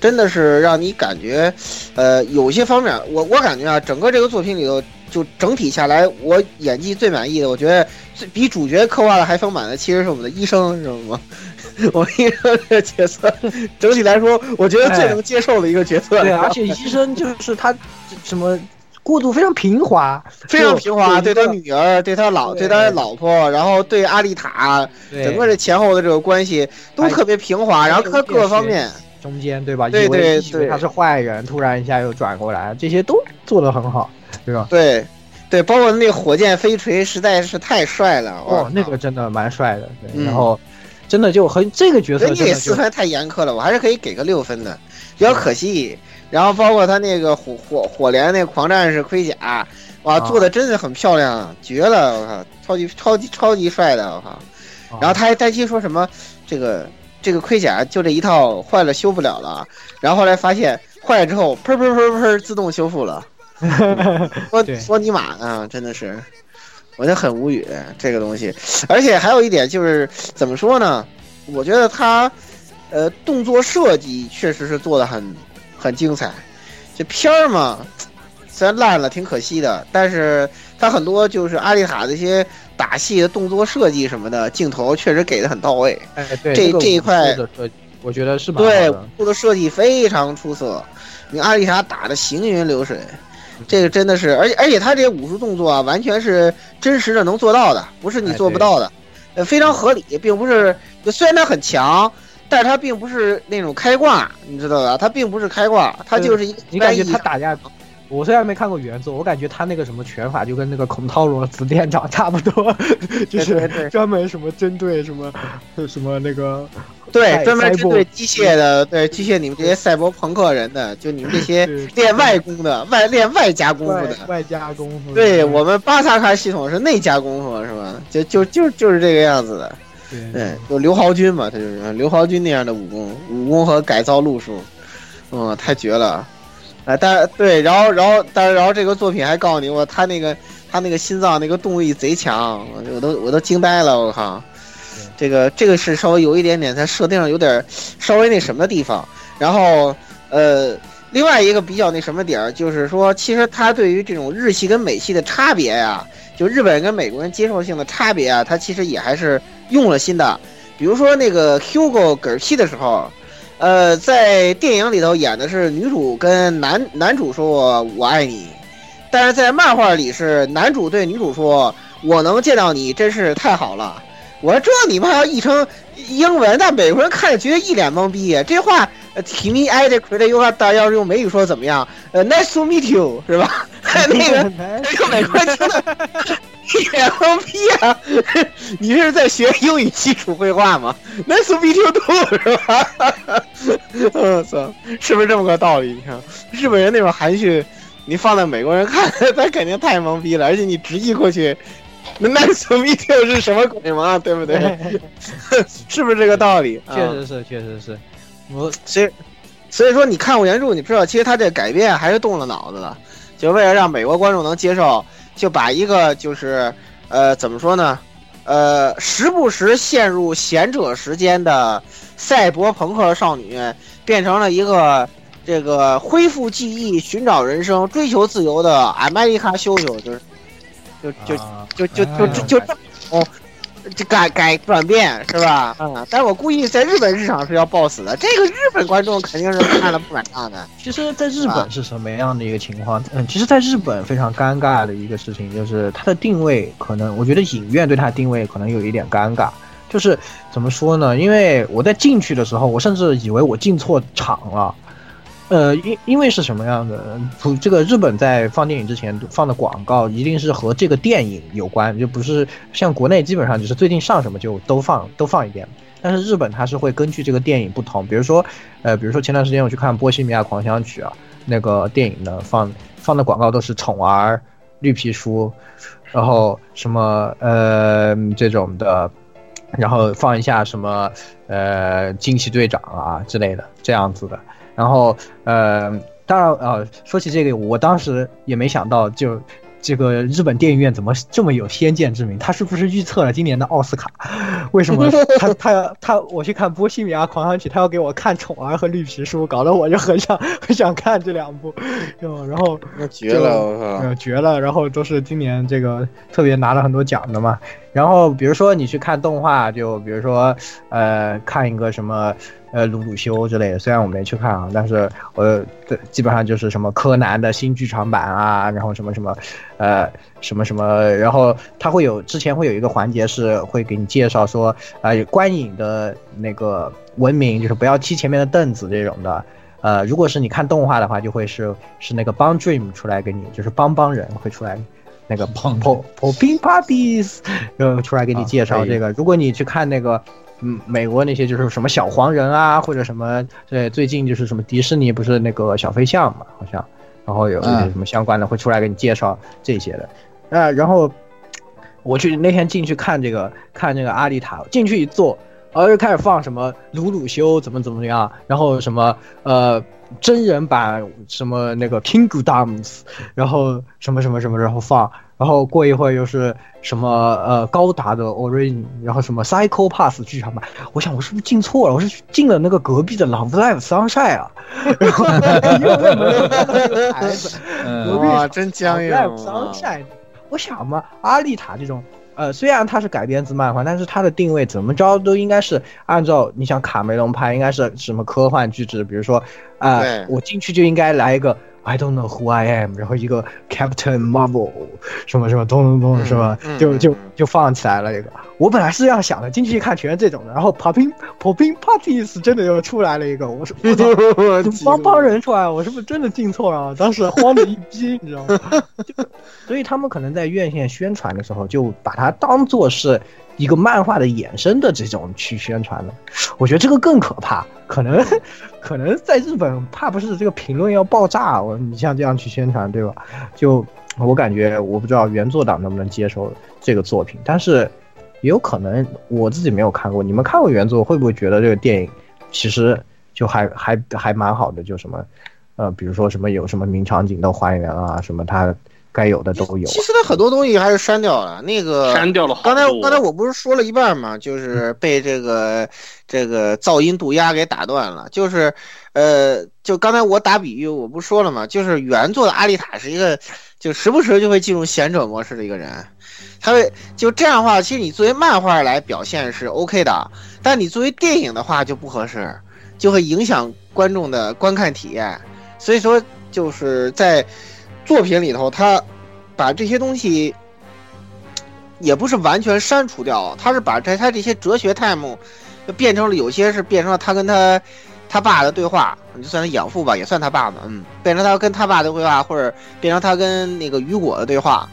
真的是让你感觉，呃，有些方面，我我感觉啊，整个这个作品里头，就整体下来，我演技最满意的，我觉得最比主角刻画的还丰满的，其实是我们的医生，知道吗？我医生这个角色，整体来说，我觉得最能接受的一个角色。对，而且医生就是他，什么过度非常平滑，非常平滑，对他女儿，对他老，对他老婆，然后对阿丽塔，整个这前后的这个关系都特别平滑。然后他各方面中间，对吧？对对对，他是坏人，突然一下又转过来，这些都做得很好，对吧？对对，包括那个火箭飞锤，实在是太帅了。哦，那个真的蛮帅的。对，然后。真的就很这个角色，你给四分太严苛了，我还是可以给个六分的，比较可惜。然后包括他那个火火火莲那狂战士盔甲，哇，做的真的很漂亮，绝了！我靠，超级超级超级帅的，我靠。然后他还担心说什么，这个这个盔甲就这一套坏了修不了了，然后后来发现坏了之后，砰砰砰砰自动修复了。说说尼玛呢，真的是。我就很无语这个东西，而且还有一点就是怎么说呢？我觉得他，呃，动作设计确实是做的很很精彩。这片儿嘛，虽然烂了，挺可惜的，但是他很多就是阿丽塔这些打戏的动作设计什么的，镜头确实给的很到位。哎，对，这这一块，我觉得是对，做的设计非常出色。你阿丽塔打的行云流水。这个真的是，而且而且他这些武术动作啊，完全是真实的能做到的，不是你做不到的，呃，非常合理，并不是。就虽然他很强，但是他并不是那种开挂，你知道吧？他并不是开挂，他就是一个。你感觉他打架？我虽然没看过原作，我感觉他那个什么拳法就跟那个孔涛罗子店长差不多，就是专门什么针对什么什么那个。对，专门针对机械的，对机械你们这些赛博朋克人的，就你们这些练外功的、外练外加功夫的、外加功夫。对我们巴萨卡系统是内加功夫，是吧？就就就就是这个样子的。对，就刘豪军嘛，他就是刘豪军那样的武功，武功和改造路数，嗯，太绝了。哎，但对，然后然后但是然后这个作品还告诉你，我他那个他那个心脏那个动力贼强，我都我都惊呆了，我靠。这个这个是稍微有一点点，它设定上有点稍微那什么的地方。然后，呃，另外一个比较那什么点儿，就是说，其实它对于这种日系跟美系的差别呀，就日本人跟美国人接受性的差别啊，它其实也还是用了心的。比如说那个 Hugo 嗝气的时候，呃，在电影里头演的是女主跟男男主说“我爱你”，但是在漫画里是男主对女主说“我能见到你真是太好了”。我说这你们还要译成英文，那美国人看着觉得一脸懵逼。这话提米埃这奎的又大要是用美语说怎么样？呃，Nice to meet you，是吧？那个 用美国人听的一脸懵逼啊！你这是在学英语基础绘画吗？Nice to meet you too，是吧？我操，是不是这么个道理？你看日本人那种含蓄，你放在美国人看，他肯定太懵逼了。而且你直译过去。那 to meet 是什么鬼嘛？对不对？是不是这个道理？确实是，确实是。我所以所以说，你看过原著，你知道，其实他这改编还是动了脑子的，就为了让美国观众能接受，就把一个就是呃怎么说呢？呃，时不时陷入贤者时间的赛博朋克少女，变成了一个这个恢复记忆、寻找人生、追求自由的阿麦丽卡修修，就是。就就就就就就就哦，就改改转变是吧？嗯，但是我故意在日本市场是要爆死的，这个日本观众肯定是看了不买账的。其实，在日本是什么样的一个情况？嗯，其实，在日本非常尴尬的一个事情就是它的定位，可能我觉得影院对它定位可能有一点尴尬。就是怎么说呢？因为我在进去的时候，我甚至以为我进错场了。呃，因因为是什么样的？这个日本在放电影之前放的广告一定是和这个电影有关，就不是像国内基本上就是最近上什么就都放都放一遍。但是日本它是会根据这个电影不同，比如说，呃，比如说前段时间我去看《波西米亚狂想曲》啊，那个电影的放放的广告都是宠儿、绿皮书，然后什么呃这种的，然后放一下什么呃惊奇队长啊之类的这样子的。然后，呃，当然，呃，说起这个，我当时也没想到，就这个日本电影院怎么这么有先见之明？他是不是预测了今年的奥斯卡？为什么 他他他我去看《波西米亚狂想曲》，他要给我看《宠儿》和《绿皮书》，搞得我就很想很想看这两部，然后绝了，我靠，绝了！然后都是今年这个特别拿了很多奖的嘛。然后比如说你去看动画，就比如说呃，看一个什么。呃，鲁鲁修之类的，虽然我没去看啊，但是我基本上就是什么柯南的新剧场版啊，然后什么什么，呃，什么什么，然后他会有之前会有一个环节是会给你介绍说，呃，观影的那个文明就是不要踢前面的凳子这种的，呃，如果是你看动画的话，就会是是那个帮 dream 出来给你，就是帮帮人会出来，那个帮帮帮 puppies，呃，出来给你介绍这个，如果你去看那个。嗯，美国那些就是什么小黄人啊，或者什么，对，最近就是什么迪士尼不是那个小飞象嘛，好像，然后有那些什么相关的会出来给你介绍这些的，啊，然后我去那天进去看这个看这个阿丽塔，进去一坐，然后就开始放什么鲁鲁修怎么怎么样，然后什么呃真人版什么那个 Kingdoms，然后什么什么什么，然后放。然后过一会儿又是什么呃高达的 Origin，然后什么 Psycho Pass 剧场版，我想我是不是进错了？我是进了那个隔壁的 Love Live Sunshine 啊！然后又没有看到这个牌子，哇，真僵硬！Live Sunshine，我想嘛，阿丽塔这种。呃，虽然它是改编自漫画，但是它的定位怎么着都应该是按照你想卡梅隆拍，应该是什么科幻巨制，比如说，啊，我进去就应该来一个 I don't know who I am，然后一个 Captain Marvel 什么什么咚咚咚是吧？嗯就就嗯就放起来了一个。我本来是这样想的，进去一看全是这种的，然后 Popping Popping Parties 真的又出来了一个，我说我操，帮帮人出来？我是不是真的进错了？当时慌的一逼，你知道吗？就所以他们可能在院线宣传的时候，就把它当做是一个漫画的衍生的这种去宣传的。我觉得这个更可怕，可能 可能在日本怕不是这个评论要爆炸，我你像这样去宣传，对吧？就我感觉，我不知道原作党能不能接受这个作品，但是也有可能我自己没有看过，你们看过原作，会不会觉得这个电影其实就还还还蛮好的？就什么呃，比如说什么有什么名场景都还原啊，什么它该有的都有啊。其实他很多东西还是删掉了。那个删掉了。刚才刚才我不是说了一半嘛，就是被这个这个噪音渡鸦给打断了。就是，呃，就刚才我打比喻，我不说了嘛，就是原作的阿丽塔是一个，就时不时就会进入贤者模式的一个人。他会就这样的话，其实你作为漫画来表现是 OK 的，但你作为电影的话就不合适，就会影响观众的观看体验。所以说，就是在作品里头，他把这些东西也不是完全删除掉，他是把这他这些哲学 time 变成了有些是变成了他跟他他爸的对话，就算他养父吧，也算他爸吧，嗯，变成他跟他爸的对话，或者变成他跟那个雨果的对话。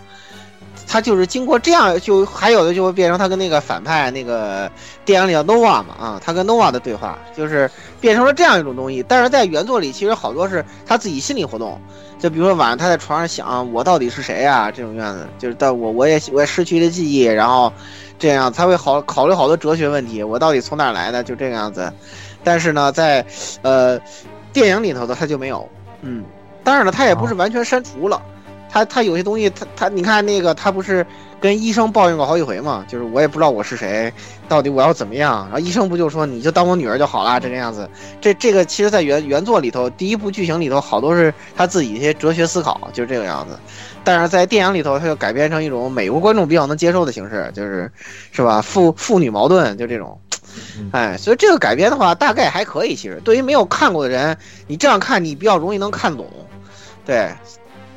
他就是经过这样，就还有的就会变成他跟那个反派那个电影里叫 Nova 嘛，啊，他跟 Nova 的对话，就是变成了这样一种东西。但是在原作里，其实好多是他自己心理活动，就比如说晚上他在床上想我到底是谁呀、这种样子，就是但我我也我也失去了记忆，然后这样他会好考虑好多哲学问题，我到底从哪儿来的，就这个样子。但是呢，在呃电影里头的他就没有，嗯，当然了，他也不是完全删除了。他他有些东西，他他你看那个，他不是跟医生抱怨过好几回嘛？就是我也不知道我是谁，到底我要怎么样？然后医生不就说你就当我女儿就好啦，这个样子。这这个其实，在原原作里头，第一部剧情里头，好多是他自己一些哲学思考，就是这个样子。但是在电影里头，他就改编成一种美国观众比较能接受的形式，就是是吧？父父女矛盾就这种。哎，所以这个改编的话，大概还可以。其实对于没有看过的人，你这样看，你比较容易能看懂。对，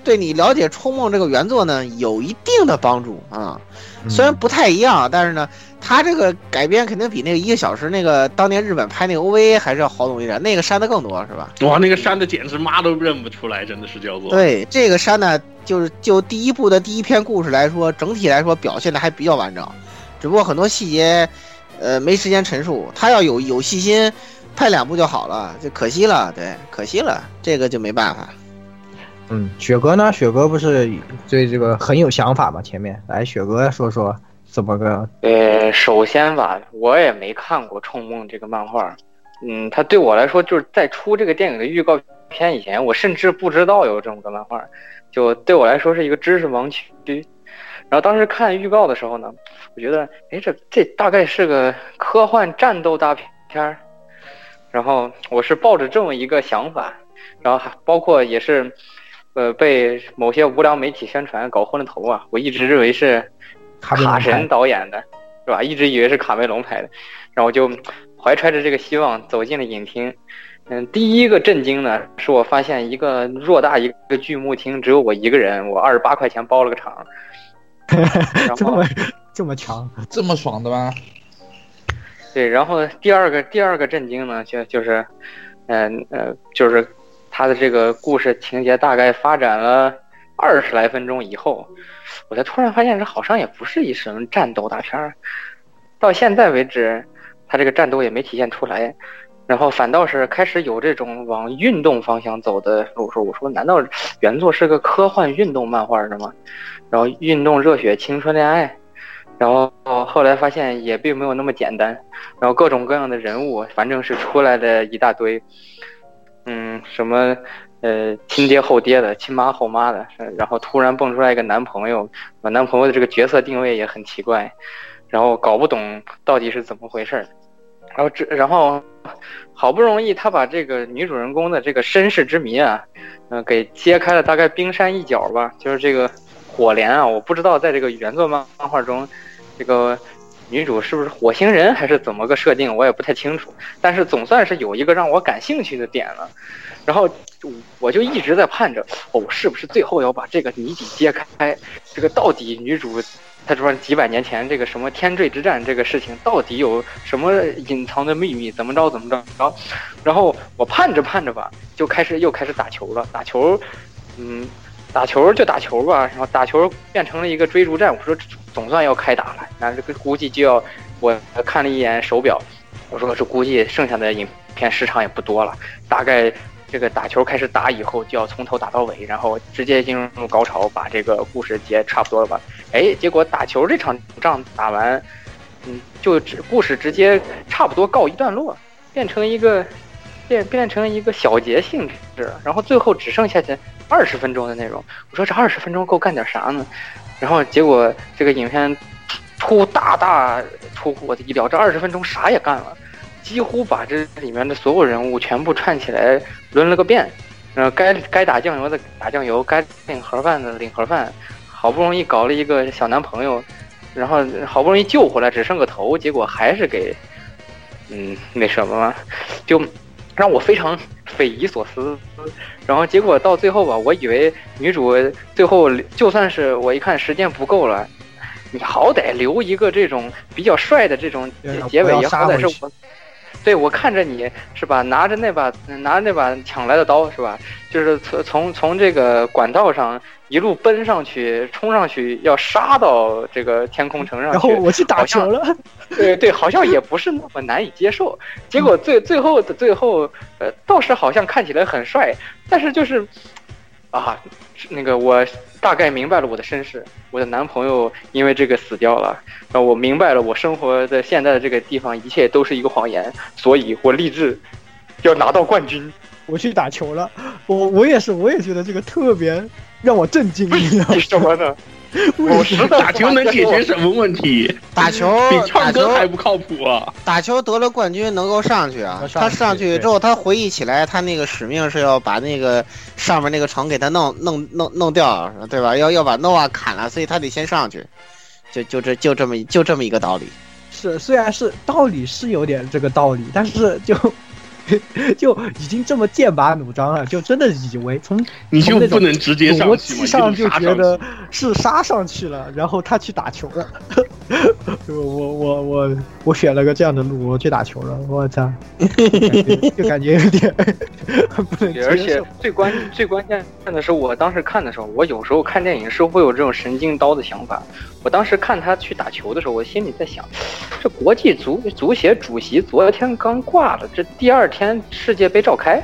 对你了解《冲梦》这个原作呢，有一定的帮助啊。虽然不太一样，但是呢，它这个改编肯定比那个一个小时那个当年日本拍那个 OVA 还是要好懂一点，那个删的更多，是吧？哇，那个删的简直妈都认不出来，真的是叫做。对，这个删呢，就是就第一部的第一篇故事来说，整体来说表现的还比较完整，只不过很多细节，呃，没时间陈述。他要有有细心，拍两部就好了，就可惜了，对，可惜了，这个就没办法。嗯，雪哥呢？雪哥不是对这个很有想法吗？前面来，雪哥说说怎么个？呃，首先吧，我也没看过《冲梦》这个漫画，嗯，它对我来说就是在出这个电影的预告片以前，我甚至不知道有这么个漫画，就对我来说是一个知识盲区。然后当时看预告的时候呢，我觉得，哎，这这大概是个科幻战斗大片儿，然后我是抱着这么一个想法，然后还包括也是。呃，被某些无良媒体宣传搞昏了头啊！我一直认为是卡神导演的，是吧？一直以为是卡梅隆拍的，然后就怀揣着这个希望走进了影厅。嗯，第一个震惊呢，是我发现一个偌大一个剧目厅只有我一个人，我二十八块钱包了个场，这么这么强，这么爽的吗？对，然后第二个第二个震惊呢，就就是，嗯呃，就是。他的这个故事情节大概发展了二十来分钟以后，我才突然发现这好像也不是一什么战斗大片儿。到现在为止，他这个战斗也没体现出来，然后反倒是开始有这种往运动方向走的路数。我说，难道原作是个科幻运动漫画的吗？然后运动、热血、青春、恋爱，然后后来发现也并没有那么简单。然后各种各样的人物，反正是出来的一大堆。嗯，什么呃亲爹后爹的，亲妈后妈的，然后突然蹦出来一个男朋友，我男朋友的这个角色定位也很奇怪，然后搞不懂到底是怎么回事儿，然后这然后好不容易他把这个女主人公的这个身世之谜啊，嗯、给揭开了大概冰山一角吧，就是这个火莲啊，我不知道在这个原作漫漫画中，这个女主是不是火星人还是怎么个设定，我也不太清楚。但是总算是有一个让我感兴趣的点了，然后我就一直在盼着，哦，是不是最后要把这个谜底揭开？这个到底女主她说几百年前这个什么天坠之战这个事情到底有什么隐藏的秘密？怎么着怎么着？然后，然后我盼着盼着吧，就开始又开始打球了，打球，嗯。打球就打球吧，然后打球变成了一个追逐战。我说总算要开打了，那这个估计就要。我看了一眼手表，我说这估计剩下的影片时长也不多了，大概这个打球开始打以后就要从头打到尾，然后直接进入高潮，把这个故事结差不多了吧？哎，结果打球这场仗打完，嗯，就只故事直接差不多告一段落，变成一个变变成一个小节性质，然后最后只剩下去。二十分钟的内容，我说这二十分钟够干点啥呢？然后结果这个影片出大大出乎我的意料，这二十分钟啥也干了，几乎把这里面的所有人物全部串起来轮了个遍。然后该该打酱油的打酱油，该领盒饭的领盒饭，好不容易搞了一个小男朋友，然后好不容易救回来，只剩个头，结果还是给嗯那什么，就让我非常匪夷所思。然后结果到最后吧，我以为女主最后就算是我一看时间不够了，你好歹留一个这种比较帅的这种结尾也好歹是我，对我看着你是吧，拿着那把拿着那把抢来的刀是吧，就是从从从这个管道上一路奔上去，冲上去要杀到这个天空城上去，然后我去打球了。对对，好像也不是那么难以接受。结果最最后的最后，呃，倒是好像看起来很帅，但是就是，啊，那个我大概明白了我的身世，我的男朋友因为这个死掉了，然后我明白了我生活的现在的这个地方一切都是一个谎言，所以我立志要拿到冠军。我去打球了，我我也是，我也觉得这个特别让我震惊。为什么呢？我实打球能解决什么问题？打球比唱歌还不靠谱啊！打球得了冠军能够上去啊！他上去之后，他回忆起来，他那个使命是要把那个上面那个城给他弄弄弄弄掉，对吧？要要把 Nova 砍了，所以他得先上去。就就这就这么就这么一个道理。是，虽然是道理是有点这个道理，但是就。就已经这么剑拔弩张了，就真的以为从你就不能直接逻辑上就觉得是杀上去了，然后他去打球了。我我我我选了个这样的路，我去打球了。我操，就感觉有点 不能接受。而且最关最关键的是，我当时看的时候，我有时候看电影是会有这种神经刀的想法。我当时看他去打球的时候，我心里在想，这国际足足协主席昨天刚挂了，这第二天世界杯召开。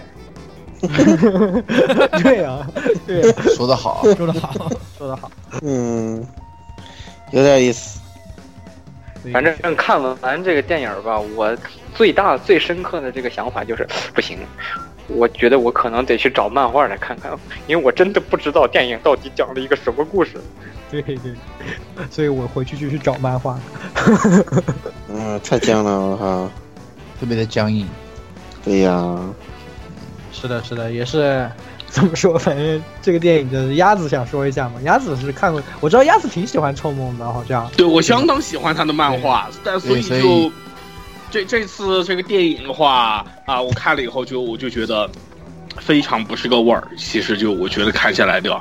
对啊，对，说得好，说得好，说得好。嗯，有点意思。反正看完这个电影吧，我最大最深刻的这个想法就是不行，我觉得我可能得去找漫画来看看，因为我真的不知道电影到底讲了一个什么故事。对对，所以我回去就去找漫画。嗯，太僵了，我靠，特别的僵硬。对呀，是的，是的，也是怎么说？反正这个电影就是鸭子想说一下嘛。鸭子是看过，我知道鸭子挺喜欢臭梦的，好像。对，我相当喜欢他的漫画，但所以就这这次这个电影的话啊，我看了以后就我就觉得非常不是个味儿。其实就我觉得看下来的。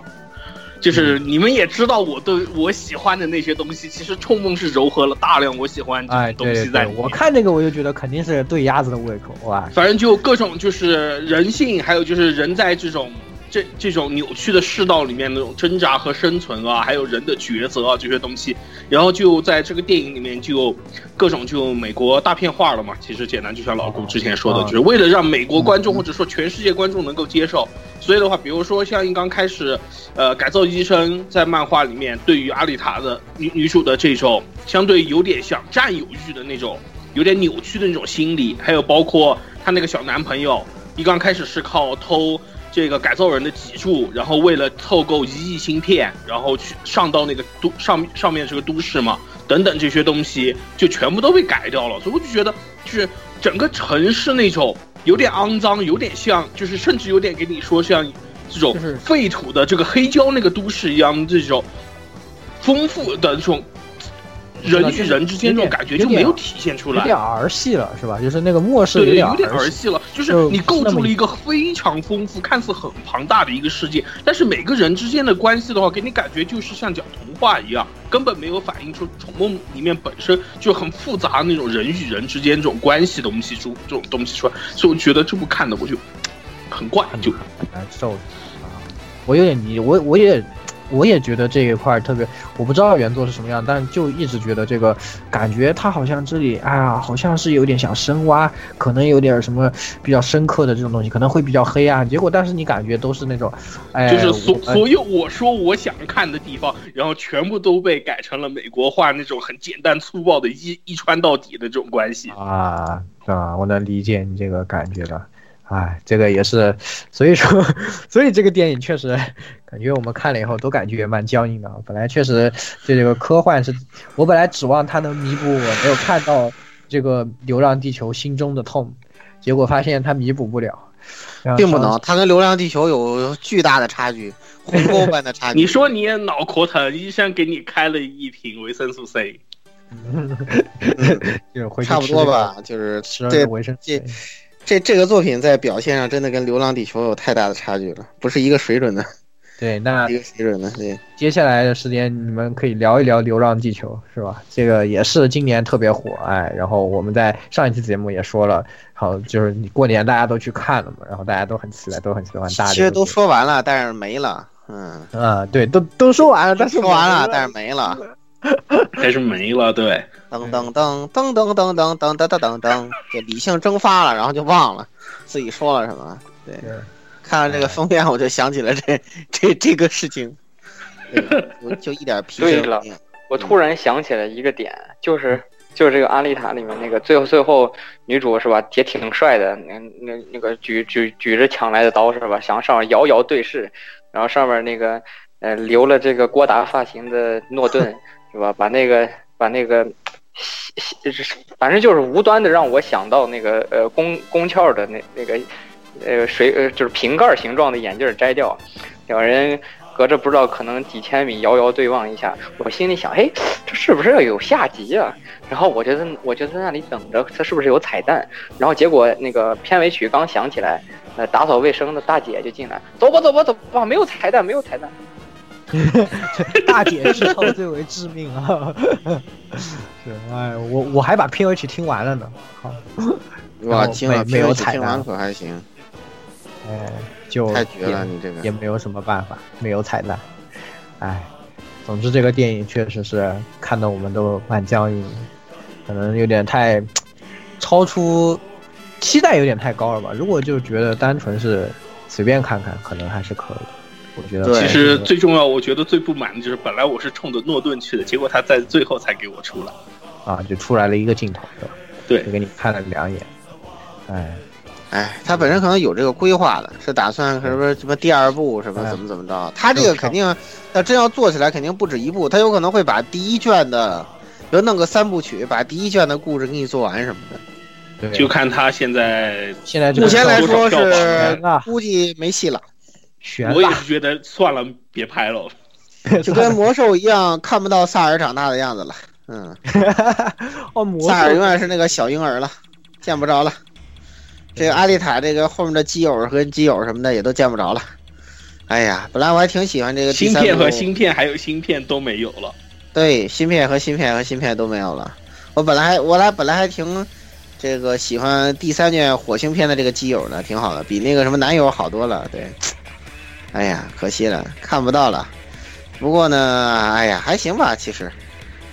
就是你们也知道，我对我喜欢的那些东西，其实《冲梦》是糅合了大量我喜欢的东西在里面。我看那个，我就觉得肯定是对鸭子的胃口哇。反正就各种就是人性，还有就是人在这种。这这种扭曲的世道里面那种挣扎和生存啊，还有人的抉择啊这些东西，然后就在这个电影里面就各种就美国大片化了嘛。其实简单就像老顾之前说的，就是为了让美国观众或者说全世界观众能够接受。所以的话，比如说像一刚开始，呃，改造医生在漫画里面对于阿丽塔的女女主的这种相对有点像占有欲的那种有点扭曲的那种心理，还有包括她那个小男朋友一刚开始是靠偷。这个改造人的脊柱，然后为了凑够一亿芯片，然后去上到那个都上上面这个都市嘛，等等这些东西就全部都被改掉了。所以我就觉得，就是整个城市那种有点肮脏，有点像，就是甚至有点给你说像这种废土的这个黑胶那个都市一样，这种丰富的这种人与人之间这种感觉就没有体现出来，有点儿戏了，是吧？就是那个末世对，点有点儿儿戏了。就是你构筑了一个非常丰富、看似很庞大的一个世界，但是每个人之间的关系的话，给你感觉就是像讲童话一样，根本没有反映出《宠梦》里面本身就很复杂那种人与人之间这种关系东西出这种东西出来，所以我觉得这部看的我就很怪，就很难受啊。我有点你我我也。我也觉得这一块特别，我不知道原作是什么样，但就一直觉得这个感觉，他好像这里，哎呀，好像是有点想深挖，可能有点什么比较深刻的这种东西，可能会比较黑暗。结果，但是你感觉都是那种，哎，就是所所有我说我想看的地方，然后全部都被改成了美国化那种很简单粗暴的一一穿到底的这种关系啊，啊，我能理解你这个感觉的。哎，这个也是，所以说，所以这个电影确实感觉我们看了以后都感觉蛮僵硬的。本来确实对这个科幻是，我本来指望它能弥补我没有看到这个《流浪地球》心中的痛，结果发现它弥补不了，并不能。它跟《流浪地球》有巨大的差距，鸿沟般的差距。你说你也脑壳疼，医生给你开了一瓶维生素 C，差不多吧，就是这维生这。这这个作品在表现上真的跟《流浪地球》有太大的差距了，不是一个水准的。对，那一个水准的。对，接下来的时间你们可以聊一聊《流浪地球》，是吧？这个也是今年特别火，哎。然后我们在上一期节目也说了，好，就是你过年大家都去看了嘛，然后大家都很期待，都很喜欢。大其实都说完了，但是没了。嗯啊，对，都都说完了，但是说完了，但是没了。还是没了，对。噔噔噔噔噔噔噔噔噔噔噔，就理性蒸发了，然后就忘了自己说了什么。对，看了这个封面，我就想起了这 这这个事情。我就一点皮对了，我突然想起来一个点，就是就是这个阿丽塔里面那个最后最后女主是吧，也挺帅的，那那那个举举举着抢来的刀是吧，想上面遥遥对视，然后上面那个呃留了这个郭达发型的诺顿。是吧？把那个把那个，反正就是无端的让我想到那个呃宫宫壳的那那个呃水呃就是瓶盖形状的眼镜摘掉，两人隔着不知道可能几千米遥遥对望一下，我心里想，哎，这是不是要有下集啊？然后我觉得我就在那里等着，它是不是有彩蛋？然后结果那个片尾曲刚响起来，呃打扫卫生的大姐就进来，走吧走吧走吧，没有彩蛋，没有彩蛋。大姐是操最为致命啊！是哎，我我还把片尾曲听完了呢。好，我，听了没有彩蛋可还行。哎，就太绝了，你这个也没有什么办法，没有彩蛋。哎，总之这个电影确实是看的我们都蛮僵硬，可能有点太超出期待，有点太高了吧？如果就觉得单纯是随便看看，可能还是可以。我觉得其实最重要，我觉得最不满的就是，本来我是冲着诺顿去的，结果他在最后才给我出来，啊，就出来了一个镜头，对，就给你看了两眼，哎，哎，他本身可能有这个规划的，是打算什么什么第二部什么怎么怎么着，他这个肯定，那真要做起来肯定不止一部，他有可能会把第一卷的，就弄个三部曲，把第一卷的故事给你做完什么的，对。就看他现在现在目前来说是估计没戏了。我也是觉得算了，别拍了，就跟魔兽一样，看不到萨尔长大的样子了。嗯，哦，萨尔永远是那个小婴儿了，见不着了。这个阿丽塔，这个后面的基友和基友什么的也都见不着了。哎呀，本来我还挺喜欢这个芯片和芯片，还有芯片都没有了。对，芯片和芯片和芯片都没有了。我本来我来本来还挺这个喜欢第三卷火星片的这个基友呢，挺好的，比那个什么男友好多了。对。哎呀，可惜了，看不到了。不过呢，哎呀，还行吧。其实，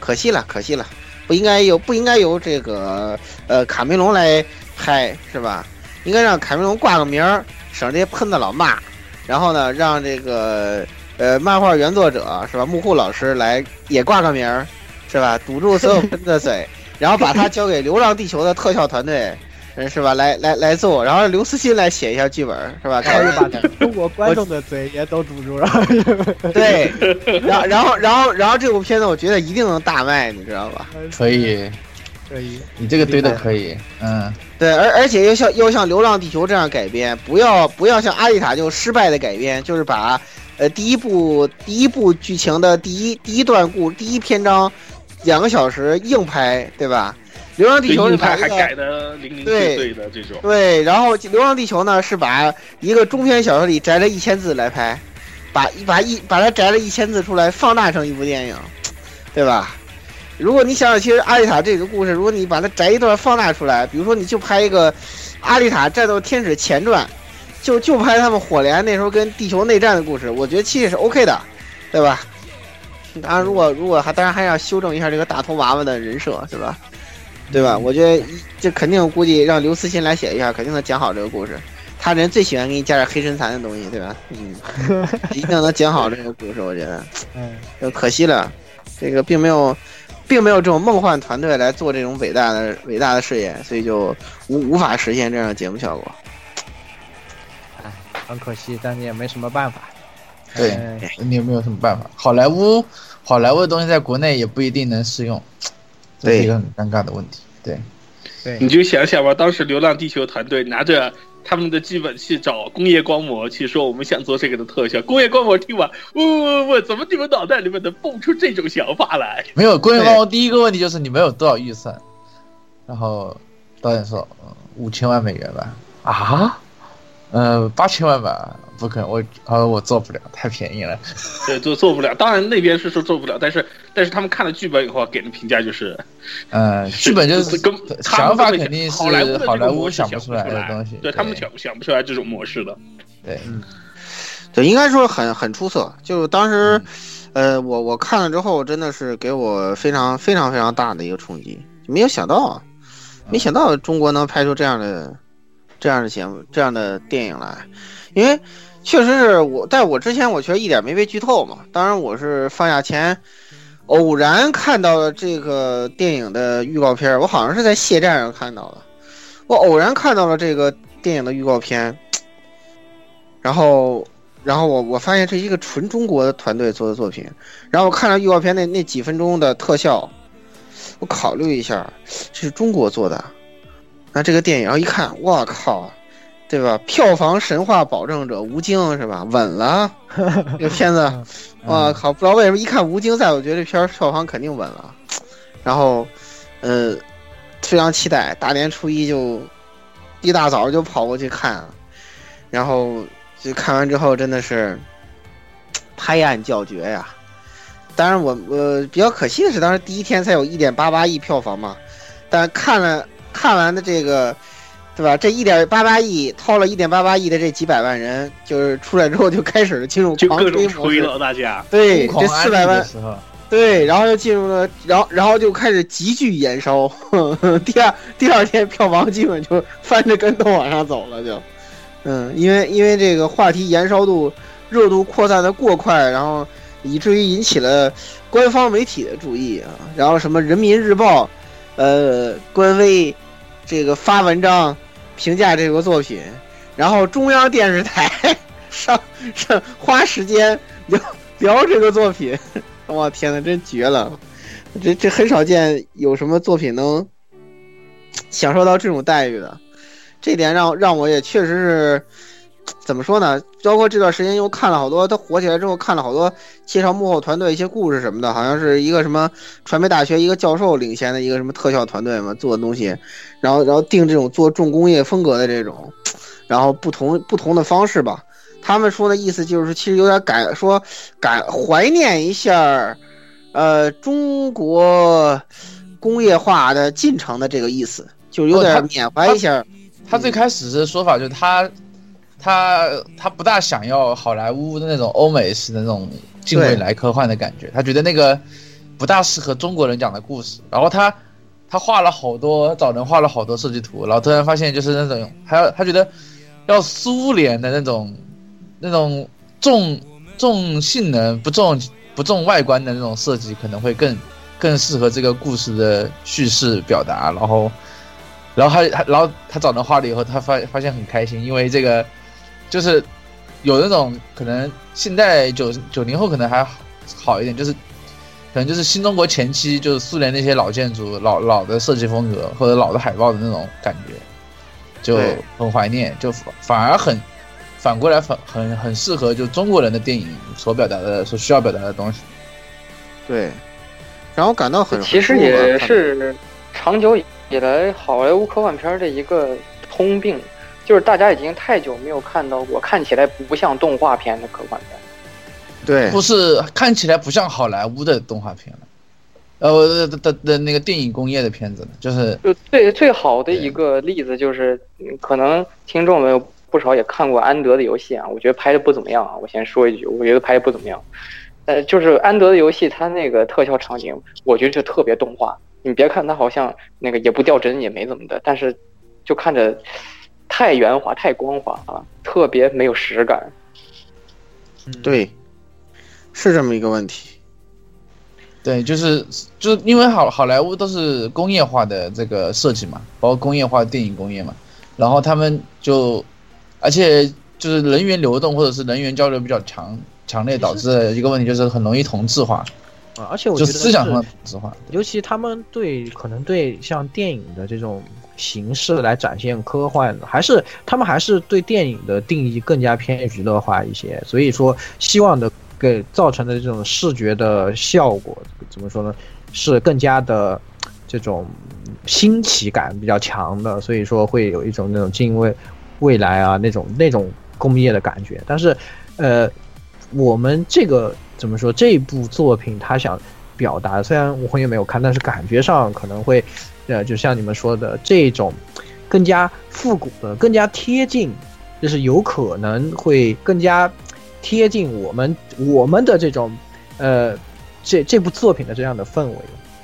可惜了，可惜了。不应该由不应该由这个呃卡梅隆来拍是吧？应该让卡梅隆挂个名儿，省这些喷子老骂。然后呢，让这个呃漫画原作者是吧？幕后老师来也挂个名儿是吧？堵住所有喷子的嘴，然后把它交给《流浪地球》的特效团队。嗯，是吧？来来来做，然后刘慈欣来写一下剧本，是吧？他就把中国观众的嘴也都堵住了。对，然后然后然后然后这部片子，我觉得一定能大卖，你知道吧？可以，可以，你这个堆的可以。嗯，对，而而且又像又像《流浪地球》这样改编，不要不要像《阿丽塔》就失败的改编，就是把呃第一部第一部剧情的第一第一段故第一篇章。两个小时硬拍，对吧？流浪地球是把个改的零零碎碎的这种。对，然后《流浪地球》呢是把一个中篇小说里摘了一千字来拍，把把一把它摘了一千字出来，放大成一部电影，对吧？如果你想想，其实阿丽塔这个故事，如果你把它摘一段放大出来，比如说你就拍一个阿丽塔战斗天使前传，就就拍他们火联那时候跟地球内战的故事，我觉得其实是 OK 的，对吧？当然，如果如果还当然还要修正一下这个大头娃娃的人设，是吧？对吧？我觉得这肯定估计让刘慈欣来写一下，肯定能讲好这个故事。他人最喜欢给你加点黑身残的东西，对吧？嗯，一定能讲好这个故事。我觉得，嗯，可惜了，这个并没有，并没有这种梦幻团队来做这种伟大的伟大的事业，所以就无无法实现这样的节目效果。哎，很可惜，但你也没什么办法。对，你也没有什么办法。好莱坞，好莱坞的东西在国内也不一定能适用，这是一个很尴尬的问题。对，对，你就想想吧，当时《流浪地球》团队拿着他们的剧本去找工业光魔去说我们想做这个的特效，工业光魔听完，问问问问，怎么你们脑袋里面能蹦出这种想法来？没有工业光魔第一个问题就是你们有多少预算，然后导演说五千万美元吧，啊，呃八千万吧。不可能，我呃我做不了，太便宜了。对，做做不了。当然那边是说做不了，但是但是他们看了剧本以后给的评价就是，呃，剧本就是跟想法肯定是好莱坞好莱坞想不出来的东西，对他们想想不出来这种模式的。对，嗯，对，应该说很很出色。就当时，呃，我我看了之后，真的是给我非常非常非常大的一个冲击，没有想到，没想到中国能拍出这样的这样的节目、这样的电影来，因为。确实是我，在我之前，我确实一点没被剧透嘛。当然，我是放假前偶然看到了这个电影的预告片，我好像是在谢站上看到的。我偶然看到了这个电影的预告片，然后，然后我我发现这是一个纯中国的团队做的作品。然后我看了预告片那那几分钟的特效，我考虑一下，这是中国做的。那这个电影，一看，我靠！对吧？票房神话保证者吴京是吧？稳了，这片子，我靠！不知道为什么一看吴京在，我觉得这片票房肯定稳了。然后，呃，非常期待，大年初一就一大早就跑过去看，然后就看完之后真的是拍案叫绝呀！当然，我我比较可惜的是，当时第一天才有一点八八亿票房嘛，但看了看完的这个。对吧？这一点八八亿掏了一点八八亿的这几百万人，就是出来之后就开始进入狂吹模式了，大家对这四百万，对，然后又进入了，然后然后就开始急剧延烧，第二第二天票房基本就翻着跟头往上走了，就嗯，因为因为这个话题延烧度热度扩散的过快，然后以至于引起了官方媒体的注意啊，然后什么人民日报，呃，官微。这个发文章评价这个作品，然后中央电视台 上上花时间聊聊这个作品，我天呐，真绝了！这这很少见有什么作品能享受到这种待遇的，这点让让我也确实是。怎么说呢？包括这段时间又看了好多，他火起来之后看了好多介绍幕后团队一些故事什么的，好像是一个什么传媒大学一个教授领衔的一个什么特效团队嘛做的东西，然后然后定这种做重工业风格的这种，然后不同不同的方式吧。他们说的意思就是其实有点感说感怀念一下，呃，中国工业化的进程的这个意思，就有点缅怀一下。他最开始的说法就是他。他他不大想要好莱坞的那种欧美式的那种近未来科幻的感觉，他觉得那个不大适合中国人讲的故事。然后他他画了好多找人画了好多设计图，然后突然发现就是那种还要他觉得要苏联的那种那种重重性能不重不重外观的那种设计可能会更更适合这个故事的叙事表达。然后然后他他然后他找人画了以后，他发发现很开心，因为这个。就是有那种可能，现在九九零后可能还好一点，就是可能就是新中国前期，就是苏联那些老建筑、老老的设计风格或者老的海报的那种感觉，就很怀念，就反而很反过来反很很适合就中国人的电影所表达的所需要表达的东西。对，然后感到很其实也是长久以来好莱坞科幻片的一个通病，就是大家已经太久没有看到过看起来不像动画片的科幻片。对不是看起来不像好莱坞的动画片了，呃的的的那个电影工业的片子了，就是就最最好的一个例子就是，嗯可能听众们有不少也看过安德的游戏啊，我觉得拍的不怎么样啊。我先说一句，我觉得拍的不怎么样。呃，就是安德的游戏，它那个特效场景，我觉得就特别动画。你别看它好像那个也不掉帧，也没怎么的，但是就看着太圆滑、太光滑了，特别没有实感。对，是这么一个问题。对，就是就是因为好好莱坞都是工业化的这个设计嘛，包括工业化电影工业嘛，然后他们就，而且就是人员流动或者是人员交流比较强强烈，导致的一个问题就是很容易同质化，啊而且我就觉得是思想上的同质化。尤其他们对可能对像电影的这种形式来展现科幻的，还是他们还是对电影的定义更加偏娱乐化一些，所以说希望的给造成的这种视觉的效果怎么说呢？是更加的这种新奇感比较强的，所以说会有一种那种近未未来啊那种那种工业的感觉。但是，呃，我们这个怎么说？这部作品他想表达，虽然我也没有看，但是感觉上可能会，呃，就像你们说的这种更加复古的、更加贴近，就是有可能会更加贴近我们我们的这种，呃，这这部作品的这样的氛围。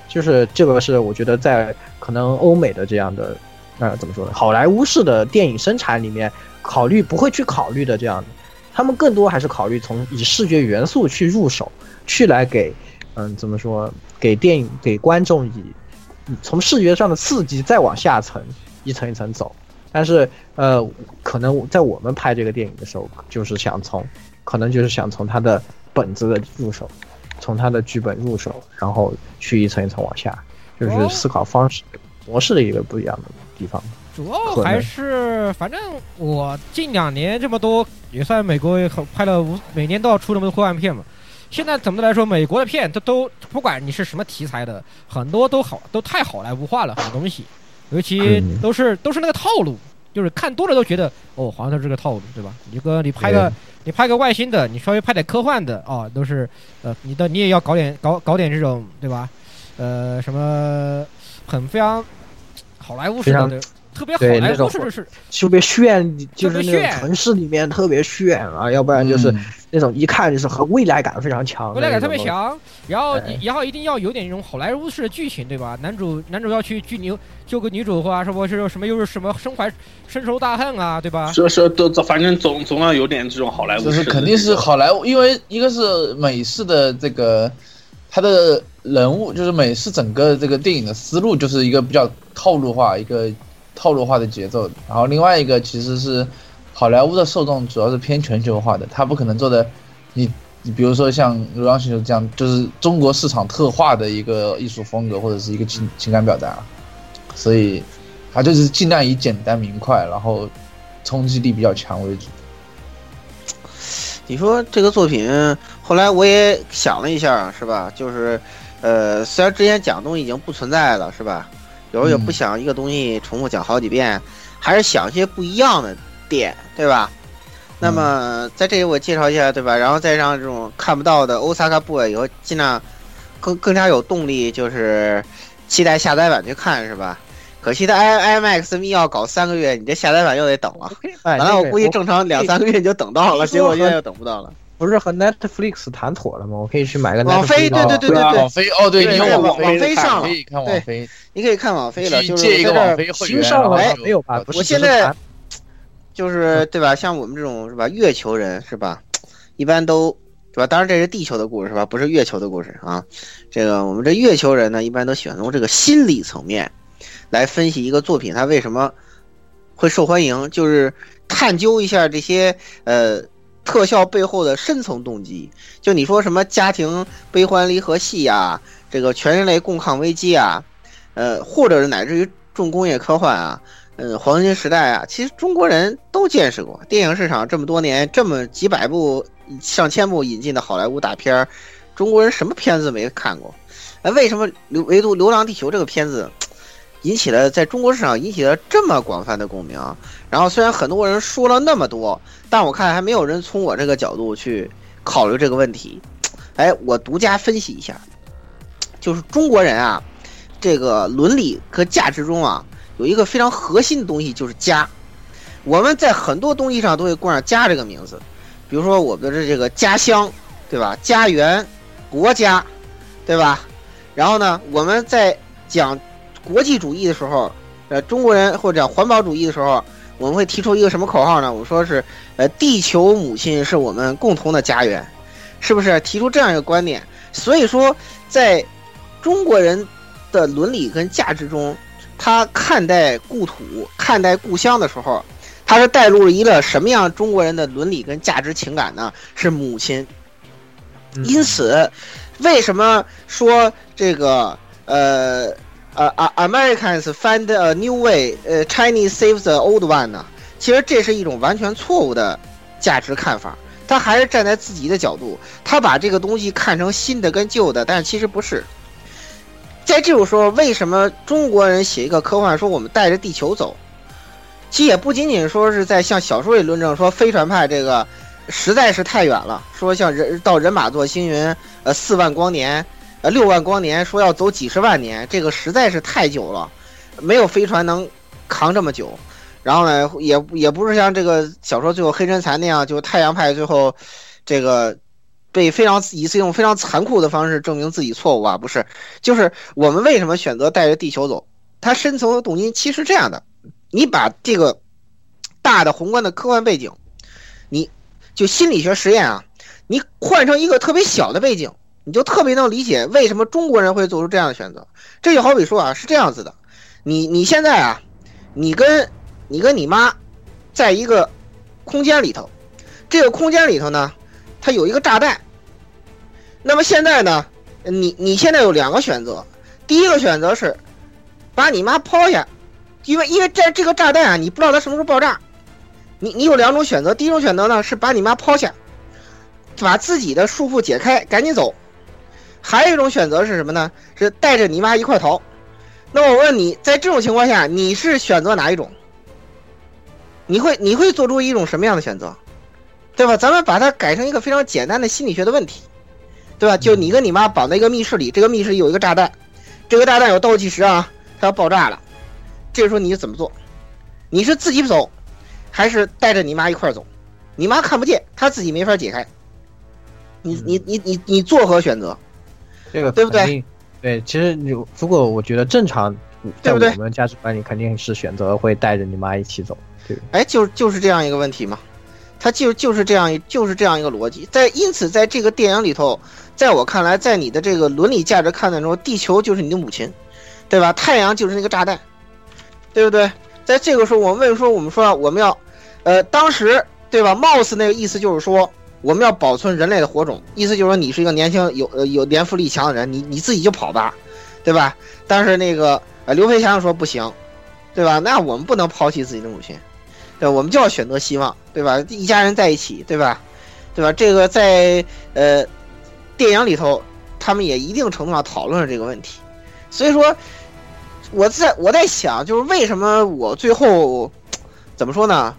就是这个是我觉得在可能欧美的这样的，呃，怎么说呢？好莱坞式的电影生产里面，考虑不会去考虑的这样的，他们更多还是考虑从以视觉元素去入手，去来给，嗯，怎么说，给电影给观众以以从视觉上的刺激再往下层一层一层走。但是呃，可能在我们拍这个电影的时候，就是想从，可能就是想从他的本子的入手，从他的剧本入手，然后去一层一层往下，就是思考方式模式的一个不一样的地方。主要还是，反正我近两年这么多，也算美国也很拍了无，每年都要出这么多科幻片嘛。现在怎么来说，美国的片它都不管你是什么题材的，很多都好，都太好莱坞化了，很多东西，尤其都是都是那个套路，就是看多了都觉得哦，好像都是这个套路，对吧？你个你拍个你拍个外星的，你稍微拍点科幻的哦，都是呃，你的你也要搞点搞搞点这种，对吧？呃，什么很非常好莱坞式的。特别好莱坞式的是特别炫，就是那种城市里面特别炫啊，要不然就是那种一看就是和未来感非常强，未来感特别强。然后然后一定要有点那种好莱坞式的剧情，对吧？男主男主要去拘牛救个女主啊，是不是什么又是什么身怀深仇大恨啊，对吧？是是都反正总总要有点这种好莱坞，就是肯定是好莱坞，因为一个是美式的这个他的人物，就是美式整个这个电影的思路就是一个比较套路化一个。套路化的节奏，然后另外一个其实是好莱坞的受众主要是偏全球化的，他不可能做的，你你比如说像《流浪星球》这样，就是中国市场特化的一个艺术风格或者是一个情情感表达，所以他就是尽量以简单明快，然后冲击力比较强为主。你说这个作品，后来我也想了一下，是吧？就是呃，虽然之前讲的东西已经不存在了，是吧？有时候也不想一个东西重复讲好几遍，还是想一些不一样的点，对吧？那么在这里我介绍一下，对吧？然后再让这种看不到的欧萨卡 boy 以后尽量更更加有动力，就是期待下载版去看，是吧？可惜的 i IMAX 密要搞三个月，你这下载版又得等了。完了，我估计正常两三个月你就等到了，结果现在又等不到了。不是和 Netflix 谈妥了吗？我可以去买个网飞，对对对对对，网飞哦，对，你有网飞上了，可以看网飞，你可以看网飞了，就是借一个网飞会员。新上了没有吧？我现在就是对吧？像我们这种是吧？月球人是吧？一般都是吧？当然这是地球的故事是吧？不是月球的故事啊。这个我们这月球人呢，一般都喜欢从这个心理层面来分析一个作品它为什么会受欢迎，就是探究一下这些呃。特效背后的深层动机，就你说什么家庭悲欢离合戏呀，这个全人类共抗危机啊，呃，或者是乃至于重工业科幻啊，嗯，黄金时代啊，其实中国人都见识过。电影市场这么多年，这么几百部、上千部引进的好莱坞大片儿，中国人什么片子没看过？哎，为什么流唯独《流浪地球》这个片子引起了在中国市场引起了这么广泛的共鸣？然后虽然很多人说了那么多，但我看还没有人从我这个角度去考虑这个问题。哎，我独家分析一下，就是中国人啊，这个伦理和价值中啊，有一个非常核心的东西，就是家。我们在很多东西上都会冠上“家”这个名字，比如说我们的这个家乡，对吧？家园、国家，对吧？然后呢，我们在讲国际主义的时候，呃，中国人或者讲环保主义的时候，我们会提出一个什么口号呢？我们说是，呃，地球母亲是我们共同的家园，是不是？提出这样一个观点。所以说，在中国人的伦理跟价值中，他看待故土、看待故乡的时候。他是带入了一个什么样中国人的伦理跟价值情感呢？是母亲。因此，为什么说这个呃呃啊 Americans find a new way，呃 Chinese save the old one 呢？其实这是一种完全错误的价值看法。他还是站在自己的角度，他把这个东西看成新的跟旧的，但其实不是。在这种时候，为什么中国人写一个科幻说我们带着地球走？其实也不仅仅说是在向小说里论证说飞船派这个实在是太远了，说像人到人马座星云，呃四万光年，呃六万光年，说要走几十万年，这个实在是太久了，没有飞船能扛这么久。然后呢，也也不是像这个小说最后黑身残那样，就太阳派最后这个被非常以次用非常残酷的方式证明自己错误啊，不是，就是我们为什么选择带着地球走？它深层的动机其实这样的。你把这个大的宏观的科幻背景，你就心理学实验啊，你换成一个特别小的背景，你就特别能理解为什么中国人会做出这样的选择。这就好比说啊，是这样子的，你你现在啊，你跟你跟你妈在一个空间里头，这个空间里头呢，它有一个炸弹。那么现在呢，你你现在有两个选择，第一个选择是把你妈抛下。因为因为在这个炸弹啊，你不知道它什么时候爆炸，你你有两种选择，第一种选择呢是把你妈抛下，把自己的束缚解开，赶紧走；还有一种选择是什么呢？是带着你妈一块逃。那我问你，在这种情况下，你是选择哪一种？你会你会做出一种什么样的选择？对吧？咱们把它改成一个非常简单的心理学的问题，对吧？就你跟你妈绑在一个密室里，这个密室里有一个炸弹，这个炸弹有倒计时啊，它要爆炸了。这个时候你怎么做？你是自己走，还是带着你妈一块走？你妈看不见，她自己没法解开。你你你你你作何选择？这个对不对？对，其实你如果我觉得正常，在我们价值观里肯定是选择会带着你妈一起走。对，哎，就就是这样一个问题嘛，他就就是这样就是这样一个逻辑。在因此，在这个电影里头，在我看来，在你的这个伦理价值看的中，地球就是你的母亲，对吧？太阳就是那个炸弹。对不对？在这个时候，我们为什么说我们说我们要，呃，当时对吧？貌似那个意思就是说，我们要保存人类的火种，意思就是说你是一个年轻有呃有年富力强的人，你你自己就跑吧，对吧？但是那个呃刘培强说不行，对吧？那我们不能抛弃自己的母亲，对，我们就要选择希望，对吧？一家人在一起，对吧？对吧？这个在呃电影里头，他们也一定程度上讨论了这个问题，所以说。我在我在想，就是为什么我最后怎么说呢？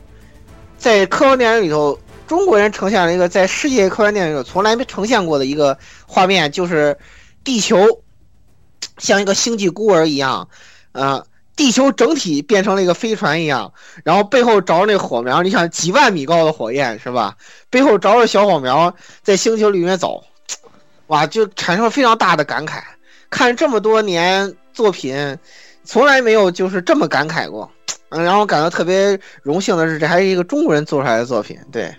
在科幻电影里头，中国人呈现了一个在世界科幻电影中从来没呈现过的一个画面，就是地球像一个星际孤儿一样，呃，地球整体变成了一个飞船一样，然后背后着那火苗，你想几万米高的火焰是吧？背后着着小火苗在星球里面走，哇，就产生了非常大的感慨。看这么多年。作品从来没有就是这么感慨过，嗯，然后感到特别荣幸的是，这还是一个中国人做出来的作品。对，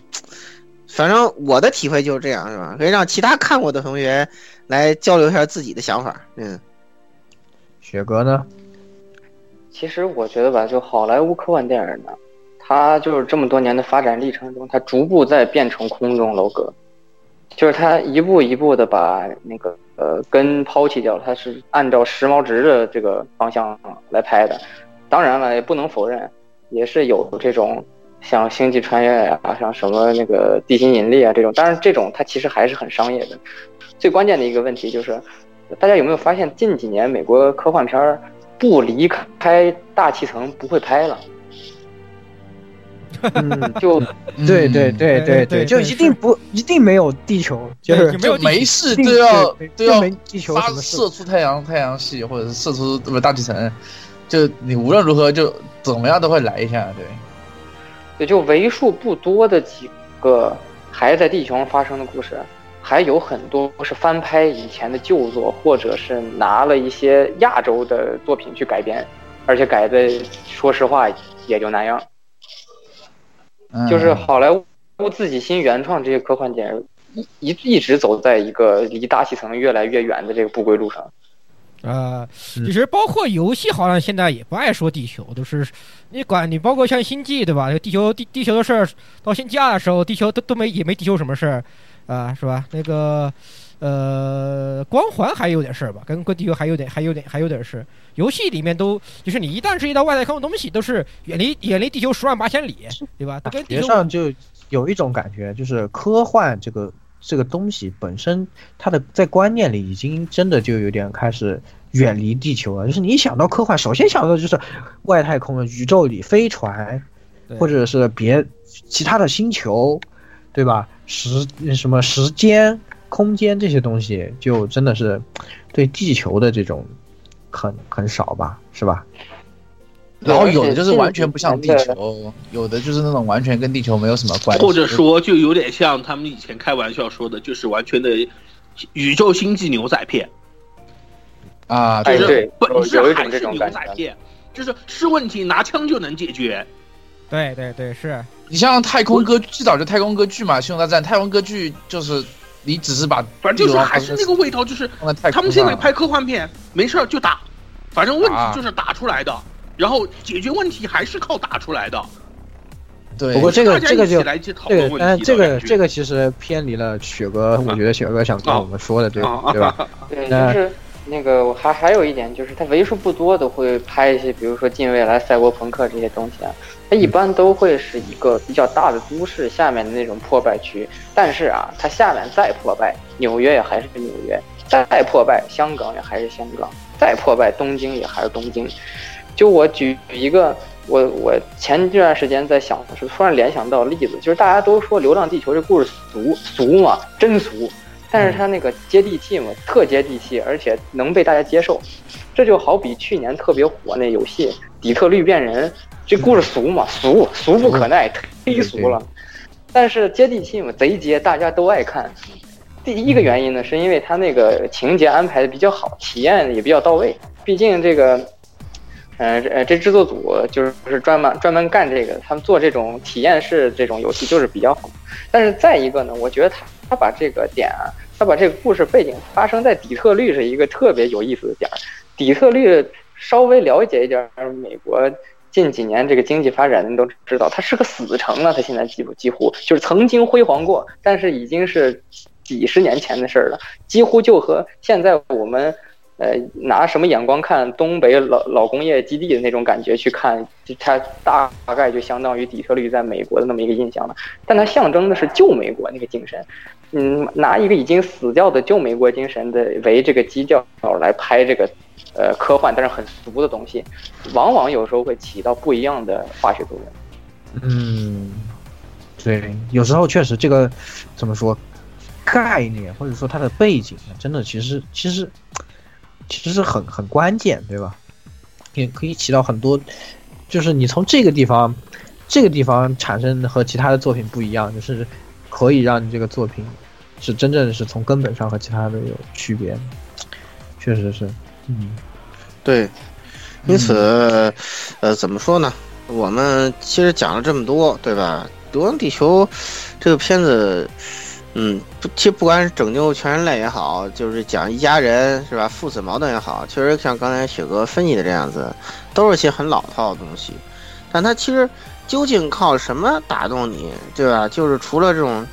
反正我的体会就是这样，是吧？可以让其他看过的同学来交流一下自己的想法。嗯，雪哥呢？其实我觉得吧，就好莱坞科幻电影呢，它就是这么多年的发展历程中，它逐步在变成空中楼阁。就是它一步一步的把那个呃根抛弃掉，它是按照时髦值的这个方向来拍的。当然了，也不能否认，也是有这种像星际穿越呀，像什么那个地心引力啊这种。当然，这种它其实还是很商业的。最关键的一个问题就是，大家有没有发现近几年美国科幻片儿不离开大气层不会拍了？嗯，就对对对对对就一定不一定没有地球，就是没有地就没事都要都要地球发射出太阳太阳系，或者是射出不是大气层，就你无论如何就怎么样都会来一下，对。也就为数不多的几个还在地球上发生的故事，还有很多是翻拍以前的旧作，或者是拿了一些亚洲的作品去改编，而且改的说实话也就那样。嗯就是好莱坞自己新原创这些科幻电影，一一一直走在一个离大气层越来越远的这个不归路上。呃，其实包括游戏，好像现在也不爱说地球，都是你管你包括像星际对吧？地球地地球的事儿，到星际二的时候，地球都都没也没地球什么事儿啊，是吧？那个呃，光环还有点事儿吧，跟跟地球还有点还有点还有点事。游戏里面都就是你一旦涉及到外太空的东西，都是远离远离地球十万八千里，对吧？都跟地球上就有一种感觉，就是科幻这个这个东西本身，它的在观念里已经真的就有点开始远离地球啊。就是你一想到科幻，首先想到的就是外太空的宇宙里飞船，或者是别其他的星球，对吧？时什么时间、空间这些东西，就真的是对地球的这种很很少吧，是吧？然后有的就是完全不像地球，有的就是那种完全跟地球没有什么关系，或者说就有点像他们以前开玩笑说的，就是完全的宇宙星际牛仔片，啊，就是本质还是牛仔片，就是是问题拿枪就能解决。对对对是，你像太空歌最早就太空歌剧嘛，《星球大战》太空歌剧就是你只是把反正就是还是那个味道，就是他们现在拍科幻片没事儿就打，反正问啊。题就是打出来的，然后解决问题还是靠打出来的。对，不过这个这个就一起来去讨这论问，题个但这个这个其实偏离了雪哥，我觉得雪哥想跟我们说的，对啊。对吧？对，那就是那个我还还有一点就是，它为数不多的会拍一些，比如说近未来赛博朋克这些东西啊，它一般都会是一个比较大的都市下面的那种破败区，但是啊，它下面再破败，纽约也还是纽约，再破败，香港也还是香港，再破败，东京也还是东京。就我举一个，我我前这段时间在想的时候，突然联想到例子，就是大家都说《流浪地球》这故事俗俗嘛，真俗，但是它那个接地气嘛，特接地气，而且能被大家接受。这就好比去年特别火那游戏《底特律变人》，这故事俗嘛，俗俗不可耐，忒俗了。但是接地气嘛，贼接，大家都爱看。第一个原因呢，是因为它那个情节安排的比较好，体验也比较到位。毕竟这个，呃呃，这制作组就是是专门专门干这个，他们做这种体验式这种游戏就是比较好。但是再一个呢，我觉得他他把这个点啊，他把这个故事背景发生在底特律是一个特别有意思的点儿。底特律稍微了解一点美国近几年这个经济发展的人都知道，它是个死城了。它现在几乎几乎就是曾经辉煌过，但是已经是几十年前的事儿了，几乎就和现在我们。呃，拿什么眼光看东北老老工业基地的那种感觉去看，它大概就相当于底特律在美国的那么一个印象了。但它象征的是旧美国那个精神，嗯，拿一个已经死掉的旧美国精神的为这个基调来拍这个，呃，科幻但是很俗的东西，往往有时候会起到不一样的化学作用。嗯，对，有时候确实这个怎么说，概念或者说它的背景，真的其实其实其实是很很关键，对吧？也可以起到很多，就是你从这个地方，这个地方产生和其他的作品不一样，就是可以让你这个作品是真正是从根本上和其他的有区别，确实是，嗯，对，因此，呃，怎么说呢？我们其实讲了这么多，对吧？《流浪地球》这个片子，嗯，不，其实不管是拯救全人类也好，就是讲一家人是吧，父子矛盾也好，确实像刚才雪哥分析的这样子，都是些很老套的东西。但它其实究竟靠什么打动你，对吧？就是除了这种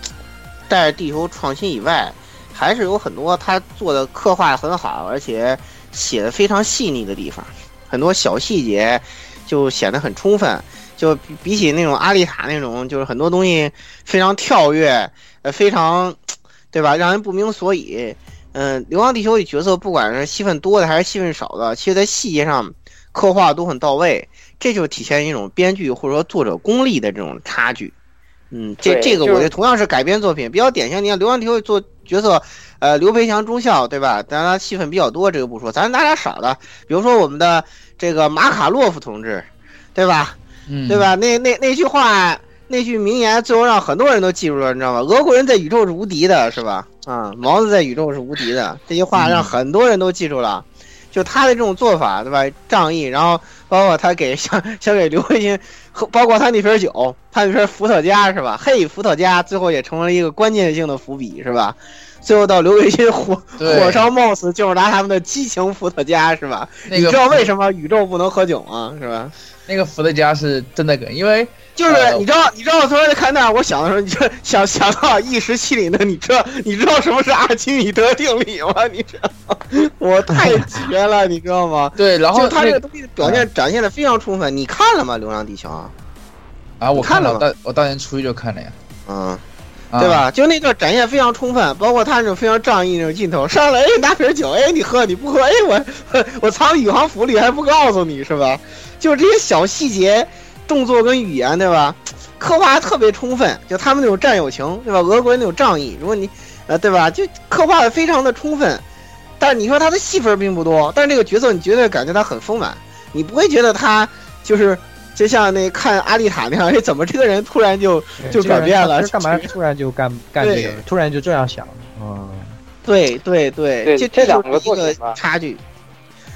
带着地球创新以外，还是有很多他做的刻画很好，而且写的非常细腻的地方，很多小细节就显得很充分。就比比起那种阿丽塔那种，就是很多东西非常跳跃，呃，非常，对吧？让人不明所以，嗯，《流浪地球》里角色不管是戏份多的还是戏份少的，其实在细节上刻画都很到位，这就体现一种编剧或者说作者功力的这种差距。嗯，这这个我觉得同样是改编作品，比较典型。你看《流浪地球》做角色，呃，刘培强中校对吧？当然他戏份比较多，这个不说，咱拿点少的，比如说我们的这个马卡洛夫同志，对吧？嗯，对？吧？那那那句话，那句名言，最后让很多人都记住了，你知道吗？俄国人在宇宙是无敌的，是吧？啊，毛子在宇宙是无敌的，这句话让很多人都记住了。就他的这种做法，对吧？仗义，然后包括他给想想给刘慧欣喝，包括他那瓶酒，他那瓶伏特加是吧？嘿，伏特加最后也成为了一个关键性的伏笔，是吧？最后到刘慧欣火火烧冒死，就是拿他们的激情伏特加，是吧？那个你知道为什么宇宙不能喝酒吗？是吧？那个伏特加是真的梗，因为就是呃你知道，你知道，我昨天看那，我想的时候，你就想想到一时气里的，你知道，你知道什么是阿基米德定理吗？你知道吗？我太绝了，你知道吗？对，然后就他这个东西表现展现的非常充分，你看了吗？《流浪地球》啊，啊，我看了，我当我当年初一就看了呀，嗯，啊对？吧？就那段展现非常充分，包括他那种非常仗义那种镜头，上来哎拿瓶酒，哎你喝你不喝，哎我 我藏宇航服里还不告诉你是吧？就是这些小细节、动作跟语言，对吧？刻画特别充分，就他们那种战友情，对吧？俄国人那种仗义，如果你呃对吧，就刻画的非常的充分。但是你说他的戏份并不多，但这个角色你绝对感觉他很丰满，你不会觉得他就是就像那看阿丽塔那样，哎怎么这个人突然就就转变了他干嘛突然就干干这个对？突然就这样想？嗯，对对对，这对这两个作品吧差距。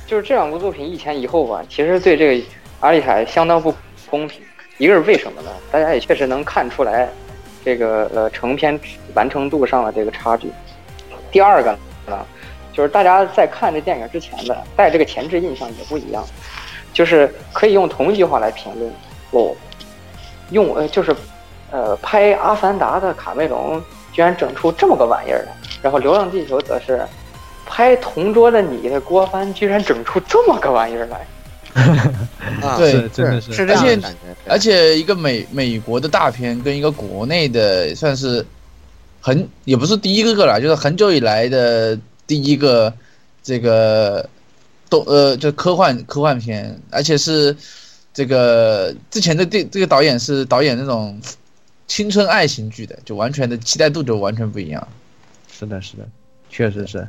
就是这两部作品一前一后吧，其实对这个阿丽塔相当不公平。一个是为什么呢？大家也确实能看出来，这个呃成片完成度上的这个差距。第二个呢，就是大家在看这电影之前的带这个前置印象也不一样，就是可以用同一句话来评论哦，用呃就是呃拍《阿凡达》的卡梅隆居然整出这么个玩意儿来，然后《流浪地球》则是拍《同桌的你》的郭帆居然整出这么个玩意儿来。啊，对是真的是是这样而且的感觉。而且一个美美国的大片跟一个国内的算是很也不是第一个个了，就是很久以来的第一个这个动呃就科幻科幻片，而且是这个之前的这这个导演是导演那种青春爱情剧的，就完全的期待度就完全不一样。是的，是的，确实是。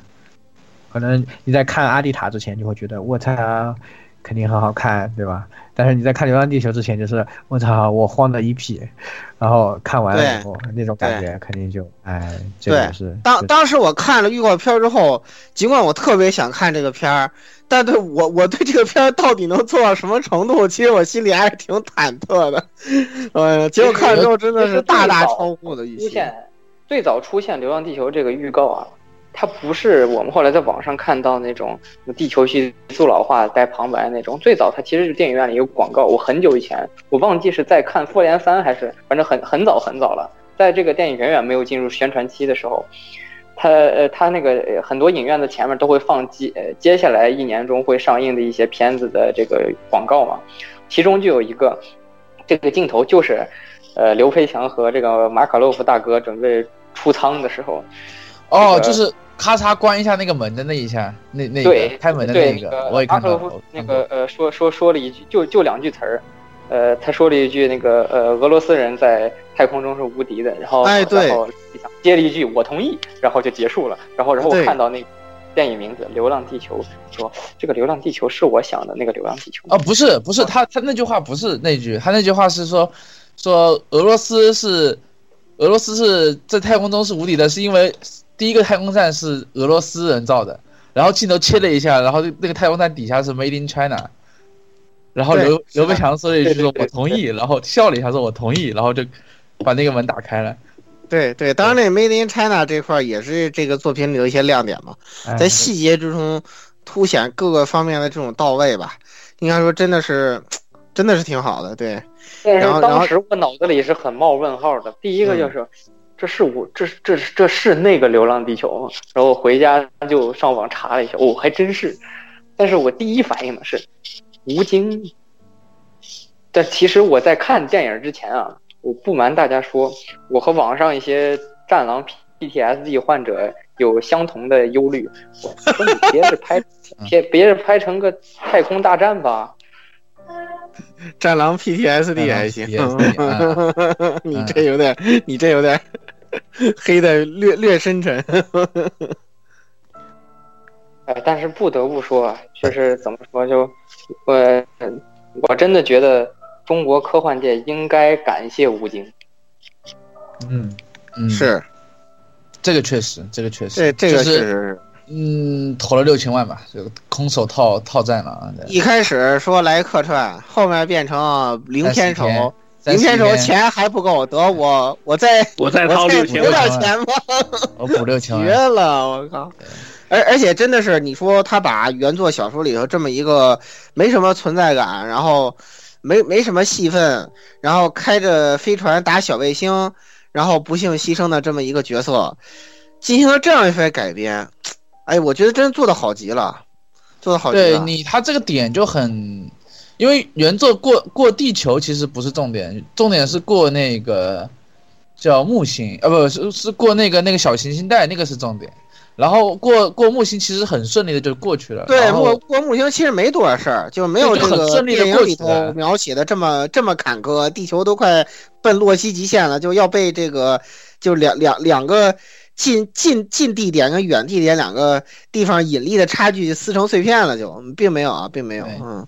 可能你在看《阿丽塔》之前，就会觉得我操，肯定很好看，对吧？但是你在看《流浪地球》之前，就是我操，我慌的一批，然后看完了以后，那种感觉肯定就，哎，这个是是当当时我看了预告片之后，尽管我特别想看这个片儿，但对我我对这个片儿到底能做到什么程度，其实我心里还是挺忐忑的。呃，结果看了之后真的是大大超乎我的预期。出现最早出现《流浪地球》这个预告啊，它不是我们后来在网上看到那种地球系速老化带旁白那种，最早它其实是电影院里有广告。我很久以前，我忘记是在看《复联三》还是反正很很早很早了，在这个电影远远没有进入宣传期的时候。它呃，它那个呃很多影院的前面都会放接呃接下来一年中会上映的一些片子的这个广告嘛，其中就有一个这个镜头就是，呃，刘培强和这个马卡洛夫大哥准备出舱的时候，哦，这个就是咔嚓关一下那个门的那一下，那那对个开门的对那个，我也看到。那个呃说说说了一句就就两句词儿，呃，他说了一句那个呃俄罗斯人在太空中是无敌的，然后哎对。然后接了一句我同意，然后就结束了，然后然后我看到那个电影名字《流浪地球》，说这个《流浪地球》是我想的那个《流浪地球》啊，不是不是，他他那句话不是那句，他那句话是说说俄罗斯是俄罗斯是在太空中是无敌的，是因为第一个太空站是俄罗斯人造的，然后镜头切了一下，然后那个太空站底下是 Made in China，然后刘刘培强说了一句我同意，然后笑了一下说我同意，然后就把那个门打开了。对对，当然那 Made in China 这块也是这个作品里的一些亮点嘛，哎在细节之中凸显各个方面的这种到位吧。应该说真的是，真的是挺好的。对，但是然后当时我脑子里是很冒问号的。第一个嗯就是，这是我这是这是这是那个《流浪地球》吗？然后回家就上网查了一下，哦，还真是。但是我第一反应呢是吴京。但其实我在看电影之前啊，我不瞒大家说，我和网上一些战狼 PTSD 患者有相同的忧虑。我说你别是拍，别别是拍成个太空大战吧？战狼 PTSD 还行，你这有点，你这有点 黑的略略深沉。哎，但是不得不说，就是怎么说，就我我真的觉得中国科幻界应该感谢吴京。嗯嗯，是，这个确实，这个确实，这这个是。嗯，投了六千万吧，就空手套套战了啊！一开始说来客串，后面变成零片酬，零片酬钱还不够，得我 我再我再掏六千有，点钱吧，我补六千，绝了！我靠，而而且真的是，你说他把原作小说里头这么一个没什么存在感，然后没没什么戏份，然后开着飞船打小卫星，然后不幸牺牲的这么一个角色，进行了这样一番改编。哎，我觉得真做的好极了，做的好极了。对你，他这个点就很，因为原作过过地球其实不是重点，重点是过那个叫木星，啊，不是是过那个那个小行星带，那个是重点。然后过过木星其实很顺利的就过去了。对，过过木星其实没多少事儿，就没有这个电影里头描写的这么这么坎坷，地球都快奔洛希极限了，就要被这个就两两两个。近近近地点跟远地点两个地方引力的差距撕成碎片了，就并没有啊，并没有，嗯，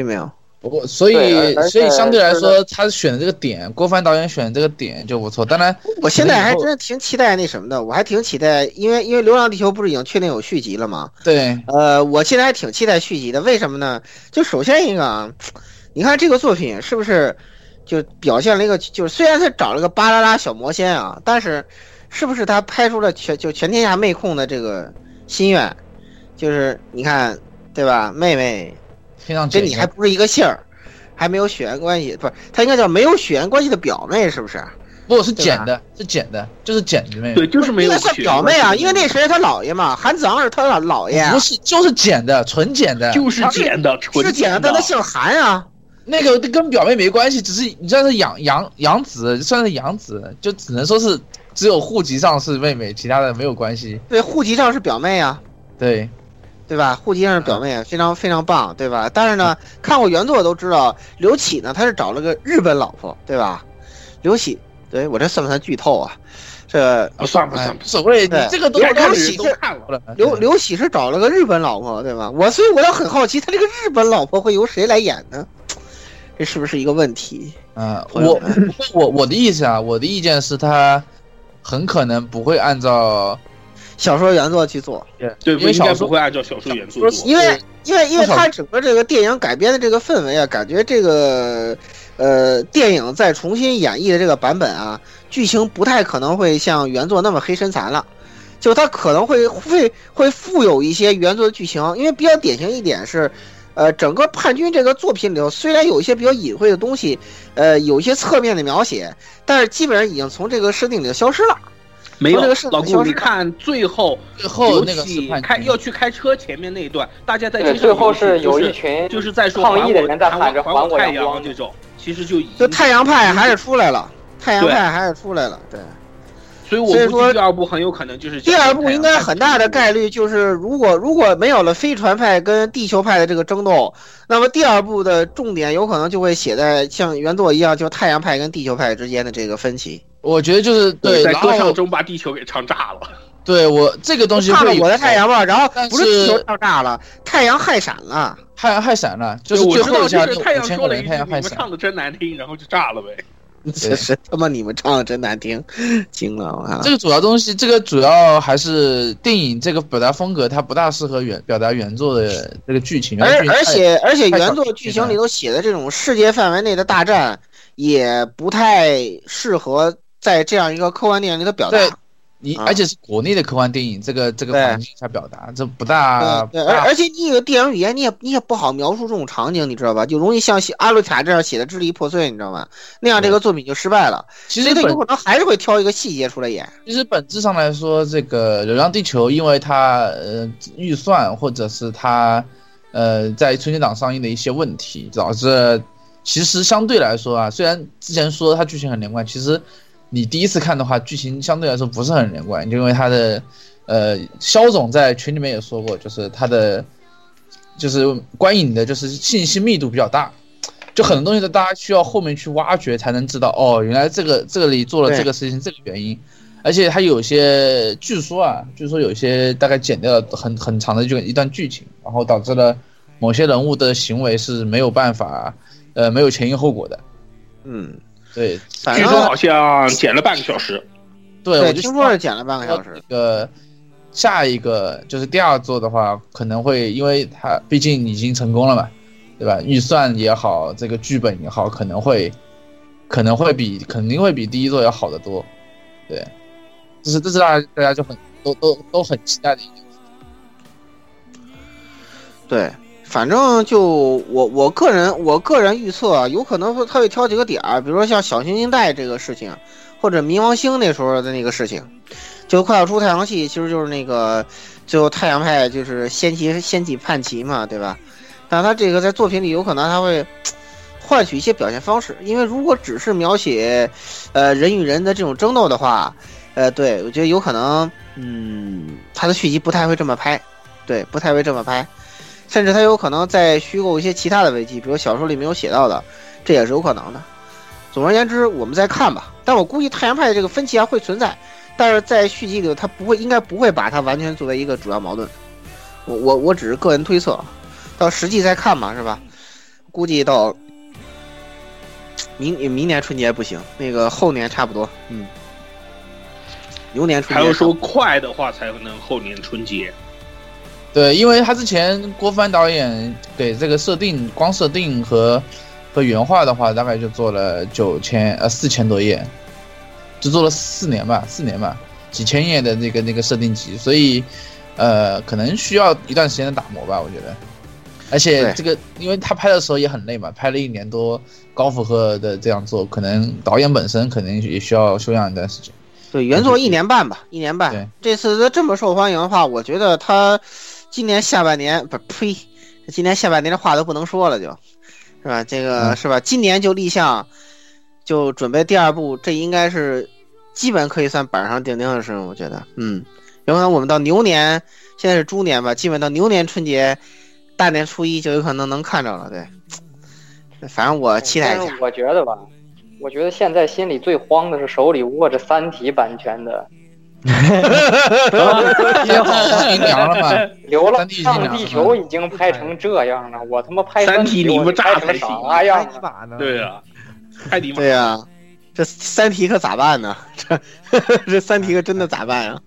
并没有。不过，所以所以相对来说，他选的这个点，郭帆导演选的这个点就不错。当然，我现在还真的挺期待那什么的，我还挺期待，因为因为《流浪地球》不是已经确定有续集了吗？对，呃，我现在还挺期待续集的。为什么呢？就首先一个啊，你看这个作品是不是就表现了一个，就是虽然他找了个巴啦啦小魔仙啊，但是。是不是他拍出了全就全天下妹控的这个心愿？就是你看，对吧？妹妹，跟你还不是一个姓儿，还没有血缘关系，不是？他应该叫没有血缘关系的表妹，是不是？不，是捡的，是捡的，就是捡的妹妹。对，就是没有。算表妹啊，因为那谁他姥爷嘛，韩子昂是他老姥爷。不是，就是捡的，纯捡的。就是捡的，纯捡的。但他姓韩啊。那个跟表妹没关系，只是你算是养养养子，算是养子，就只能说是。只有户籍上是妹妹，其他的没有关系。对，户籍上是表妹啊。对，对吧？户籍上是表妹，非常非常棒，对吧？但是呢，看过原作都知道，刘启呢，他是找了个日本老婆，对吧？刘启，对我这算不算剧透啊？这不算不算，无所谓。你这个刘刘启是刘刘启是找了个日本老婆，对吧？我所以我要很好奇，他这个日本老婆会由谁来演呢？这是不是一个问题？啊，我 我我的意思啊，我的意见是他。很可能不会按照小说原作去做，对，因为小说不会按照小说原作做，因为因为因为它整个这个电影改编的这个氛围啊，感觉这个呃电影再重新演绎的这个版本啊，剧情不太可能会像原作那么黑身残了，就它可能会会会富有一些原作的剧情，因为比较典型一点是。呃，整个叛军这个作品里头，虽然有一些比较隐晦的东西，呃，有一些侧面的描写，但是基本上已经从这个设定里头消失了。没有，老顾，你看最后最后那个开要去开车前面那一段，大家在最后是有一群就是在说抗议的人在喊着还我太阳这种，其实就已就太阳派还是出来了，太阳派还是出来了，对。所以我估计第二部很有可能就是第二部应该很大的概率就是，如果如果没有了飞船派跟地球派的这个争斗，那么第二部的重点有可能就会写在像原作一样，就太阳派跟地球派之间的这个分歧。我觉得就是对，在歌唱中把地球给唱炸了。对我这个东西唱了我的太阳嘛，然后不是地球唱炸了，太阳害闪了，太阳害闪了，就是我知道就是太阳说了一句你们唱的真难听，然后就炸了呗。这是他妈你们唱的真难听，惊了我靠！这个主要东西，这个主要还是电影这个表达风格，它不大适合原表达原作的这个剧情。而而且而且原作剧情里头写的这种世界范围内的大战，也不太适合在这样一个科幻电影里头表达。你而且是国内的科幻电影，这个这个环境下表达，这不大。对，而而且你有电影语言，你也你也不好描述这种场景，你知道吧？就容易像写阿鲁卡这样写的支离破碎，你知道吗？那样这个作品就失败了。其实他有可能还是会挑一个细节出来演。其实本质上来说，这个《流浪地球》因为它呃预算或者是它呃在春节档上映的一些问题，导致其实相对来说啊，虽然之前说它剧情很连贯，其实。你第一次看的话，剧情相对来说不是很连贯，就因为它的，呃，肖总在群里面也说过，就是它的，就是观影的，就是信息密度比较大，就很多东西都大家需要后面去挖掘才能知道，哦，原来这个这里做了这个事情，这个原因，而且它有些据说啊，据说有些大概剪掉了很很长的就一段剧情，然后导致了某些人物的行为是没有办法，呃，没有前因后果的，嗯，对，据反正说好像剪了半个小时。对，我就听说是剪了半个小时那。个下一个就是第二座的话，可能会因为它毕竟已经成功了嘛，对吧？预算也好，这个剧本也好，可能会可能会比肯定会比第一座要好得多，对，这是这是大家大家就很都都都很期待的一件事。对，反正就我我个人我个人预测啊，有可能会他会挑几个点儿，比如说像小行星带这个事情，或者冥王星那时候的那个事情，就快要出太阳系，其实就是那个最后太阳派就是掀起掀起叛旗嘛，对吧？但他这个在作品里有可能他会换取一些表现方式，因为如果只是描写呃人与人的这种争斗的话，呃，对我觉得有可能，嗯，他的续集不太会这么拍，对，不太会这么拍。甚至他有可能再虚构一些其他的危机，比如小说里没有写到的，这也是有可能的。总而言之，我们再看吧。但我估计太阳派这个分歧还会存在，但是在续集里头，他不会，应该不会把它完全作为一个主要矛盾。我我我只是个人推测，到实际再看吧，是吧？估计到明明年春节不行，那个后年差不多，嗯，牛年春节还要说快的话才能后年春节。对，因为他之前郭帆导演给这个设定，光设定和和原画的话，大概就做了九千呃四千多页，就做了四年吧，四年吧，几千页的那个那个设定集，所以呃可能需要一段时间的打磨吧，我觉得。而且这个，因为他拍的时候也很累嘛，拍了一年多，高负荷的这样做，可能导演本身可能也需要休养一段时间。对，原作一年半吧，一年对半。这次他这么受欢迎的话，我觉得他今年下半年不呸，今年下半年的话都不能说了就，是吧？这个、嗯是吧？今年就立项，就准备第二部，这应该是基本可以算板上钉钉的事情，我觉得，嗯，有可能我们到牛年，现在是猪年吧，基本到牛年春节，大年初一就有可能能看着了，对。反正我期待一下，我觉得吧，我觉得现在心里最慌的是手里握着《三体》版权的 已经 好已经凉了嘛？《流了地球》已经拍成这样了，我他妈拍三体体你不炸拍成啥样了？一把呢？对呀，太对呀、这三体可咋办呢？这这三体可真的咋办啊？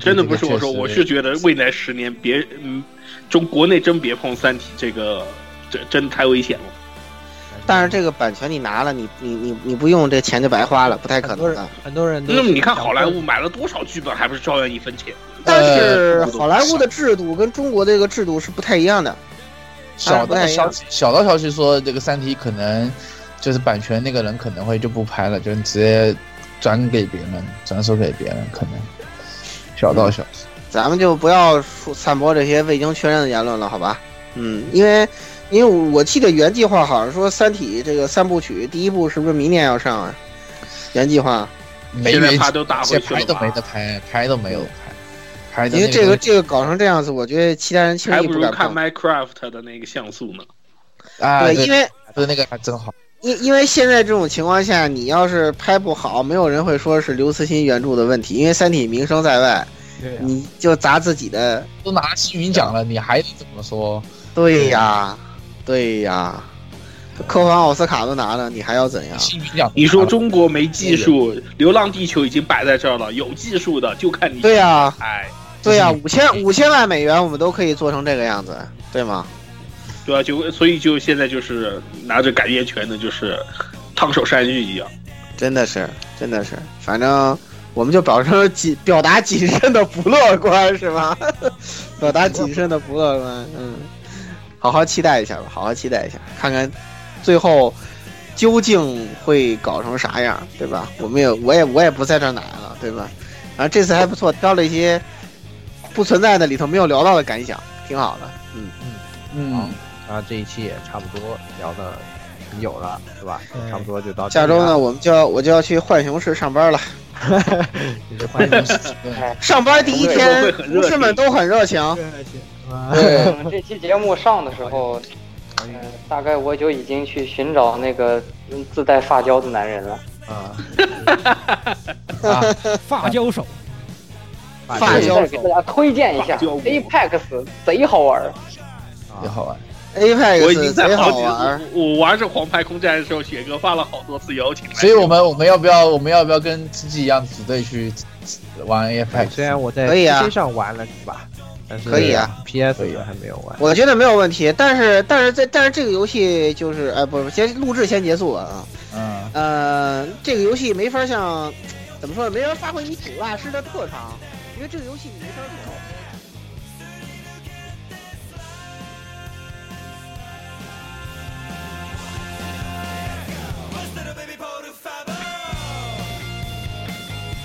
真的不是我说，我是觉得未来十年别嗯，中国内真别碰《三体》这个，这真太危险了。但是这个版权你拿了，你你你你不用，这钱就白花了，不太可很多人能的。很多人都那么你看好莱坞买了多少剧本，还不是照样一分钱？但是呃好莱坞的制度跟中国这个制度是不太一样的。小道消息，小道消息说这个《三体》可能就是版权那个人可能会就不拍了，就直接转给别人，转手给别人，可能小道消息。咱们就不要说散播这些未经确认的言论了，好吧？嗯，因为因为我记得原计划好像说《三体》这个三部曲第一部是不是明年要上啊？原计划，没没现在怕都打回去了都没得吧？拍，拍都没有拍，拍因为这个这个搞成这样子，我觉得其他人轻还不如看易不敢看。Minecraft 的那个像素呢。啊，对，因为不是那个还真好。因因为现在这种情况下，你要是拍不好，没有人会说是刘慈欣原著的问题，因为《三体》名声在外，对呀你就砸自己的。都拿星云奖了，你还怎么说？对呀，对呀，科幻奥斯卡都拿了，你还要怎样？你说中国没技术，《流浪地球》已经摆在这儿了，有技术的就看你。对呀，哎，对呀，五千五千万美元我们都可以做成这个样子，对吗？对啊，就所以就现在就是拿着改编权的，就是烫手山芋一样。真的是，真的是，反正我们就表示谨表达谨慎的不乐观，是吧？表达谨慎的不乐观，嗯，好好期待一下吧，好好期待一下，看看最后究竟会搞成啥样，对吧？我们也，我也，我也不在这儿奶了，对吧？然后这次还不错，挑了一些不存在的里头没有聊到的感想，挺好的，嗯。嗯嗯，啊，这一期也差不多聊的有了，是吧？差不多就到下周呢，我们就要我就要去浣熊市上班了。哈哈上班第一天，同事们都很热情。对，这期节目上的时候，嗯，大概我就已经去寻找那个自带发胶的男人了。啊，发胶手，发胶给大家推荐一下，Apex 贼好玩，贼好玩。Apex 我已经在好几玩，我玩这黄牌空战的时候，雪哥发了好多次邀请。所以我们我们要不要我们要不要跟自己一样组队去玩 Apex？虽然我在 PC 上玩了是吧？但是可以啊，PS 也还没有玩。我觉得没有问题，但是但是在但是这个游戏就是哎不是先录制先结束了啊。嗯。呃，这个游戏没法像怎么说呢？没法发挥你主大师的特长，因为这个游戏你没法走。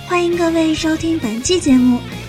欢迎各位收听本期节目，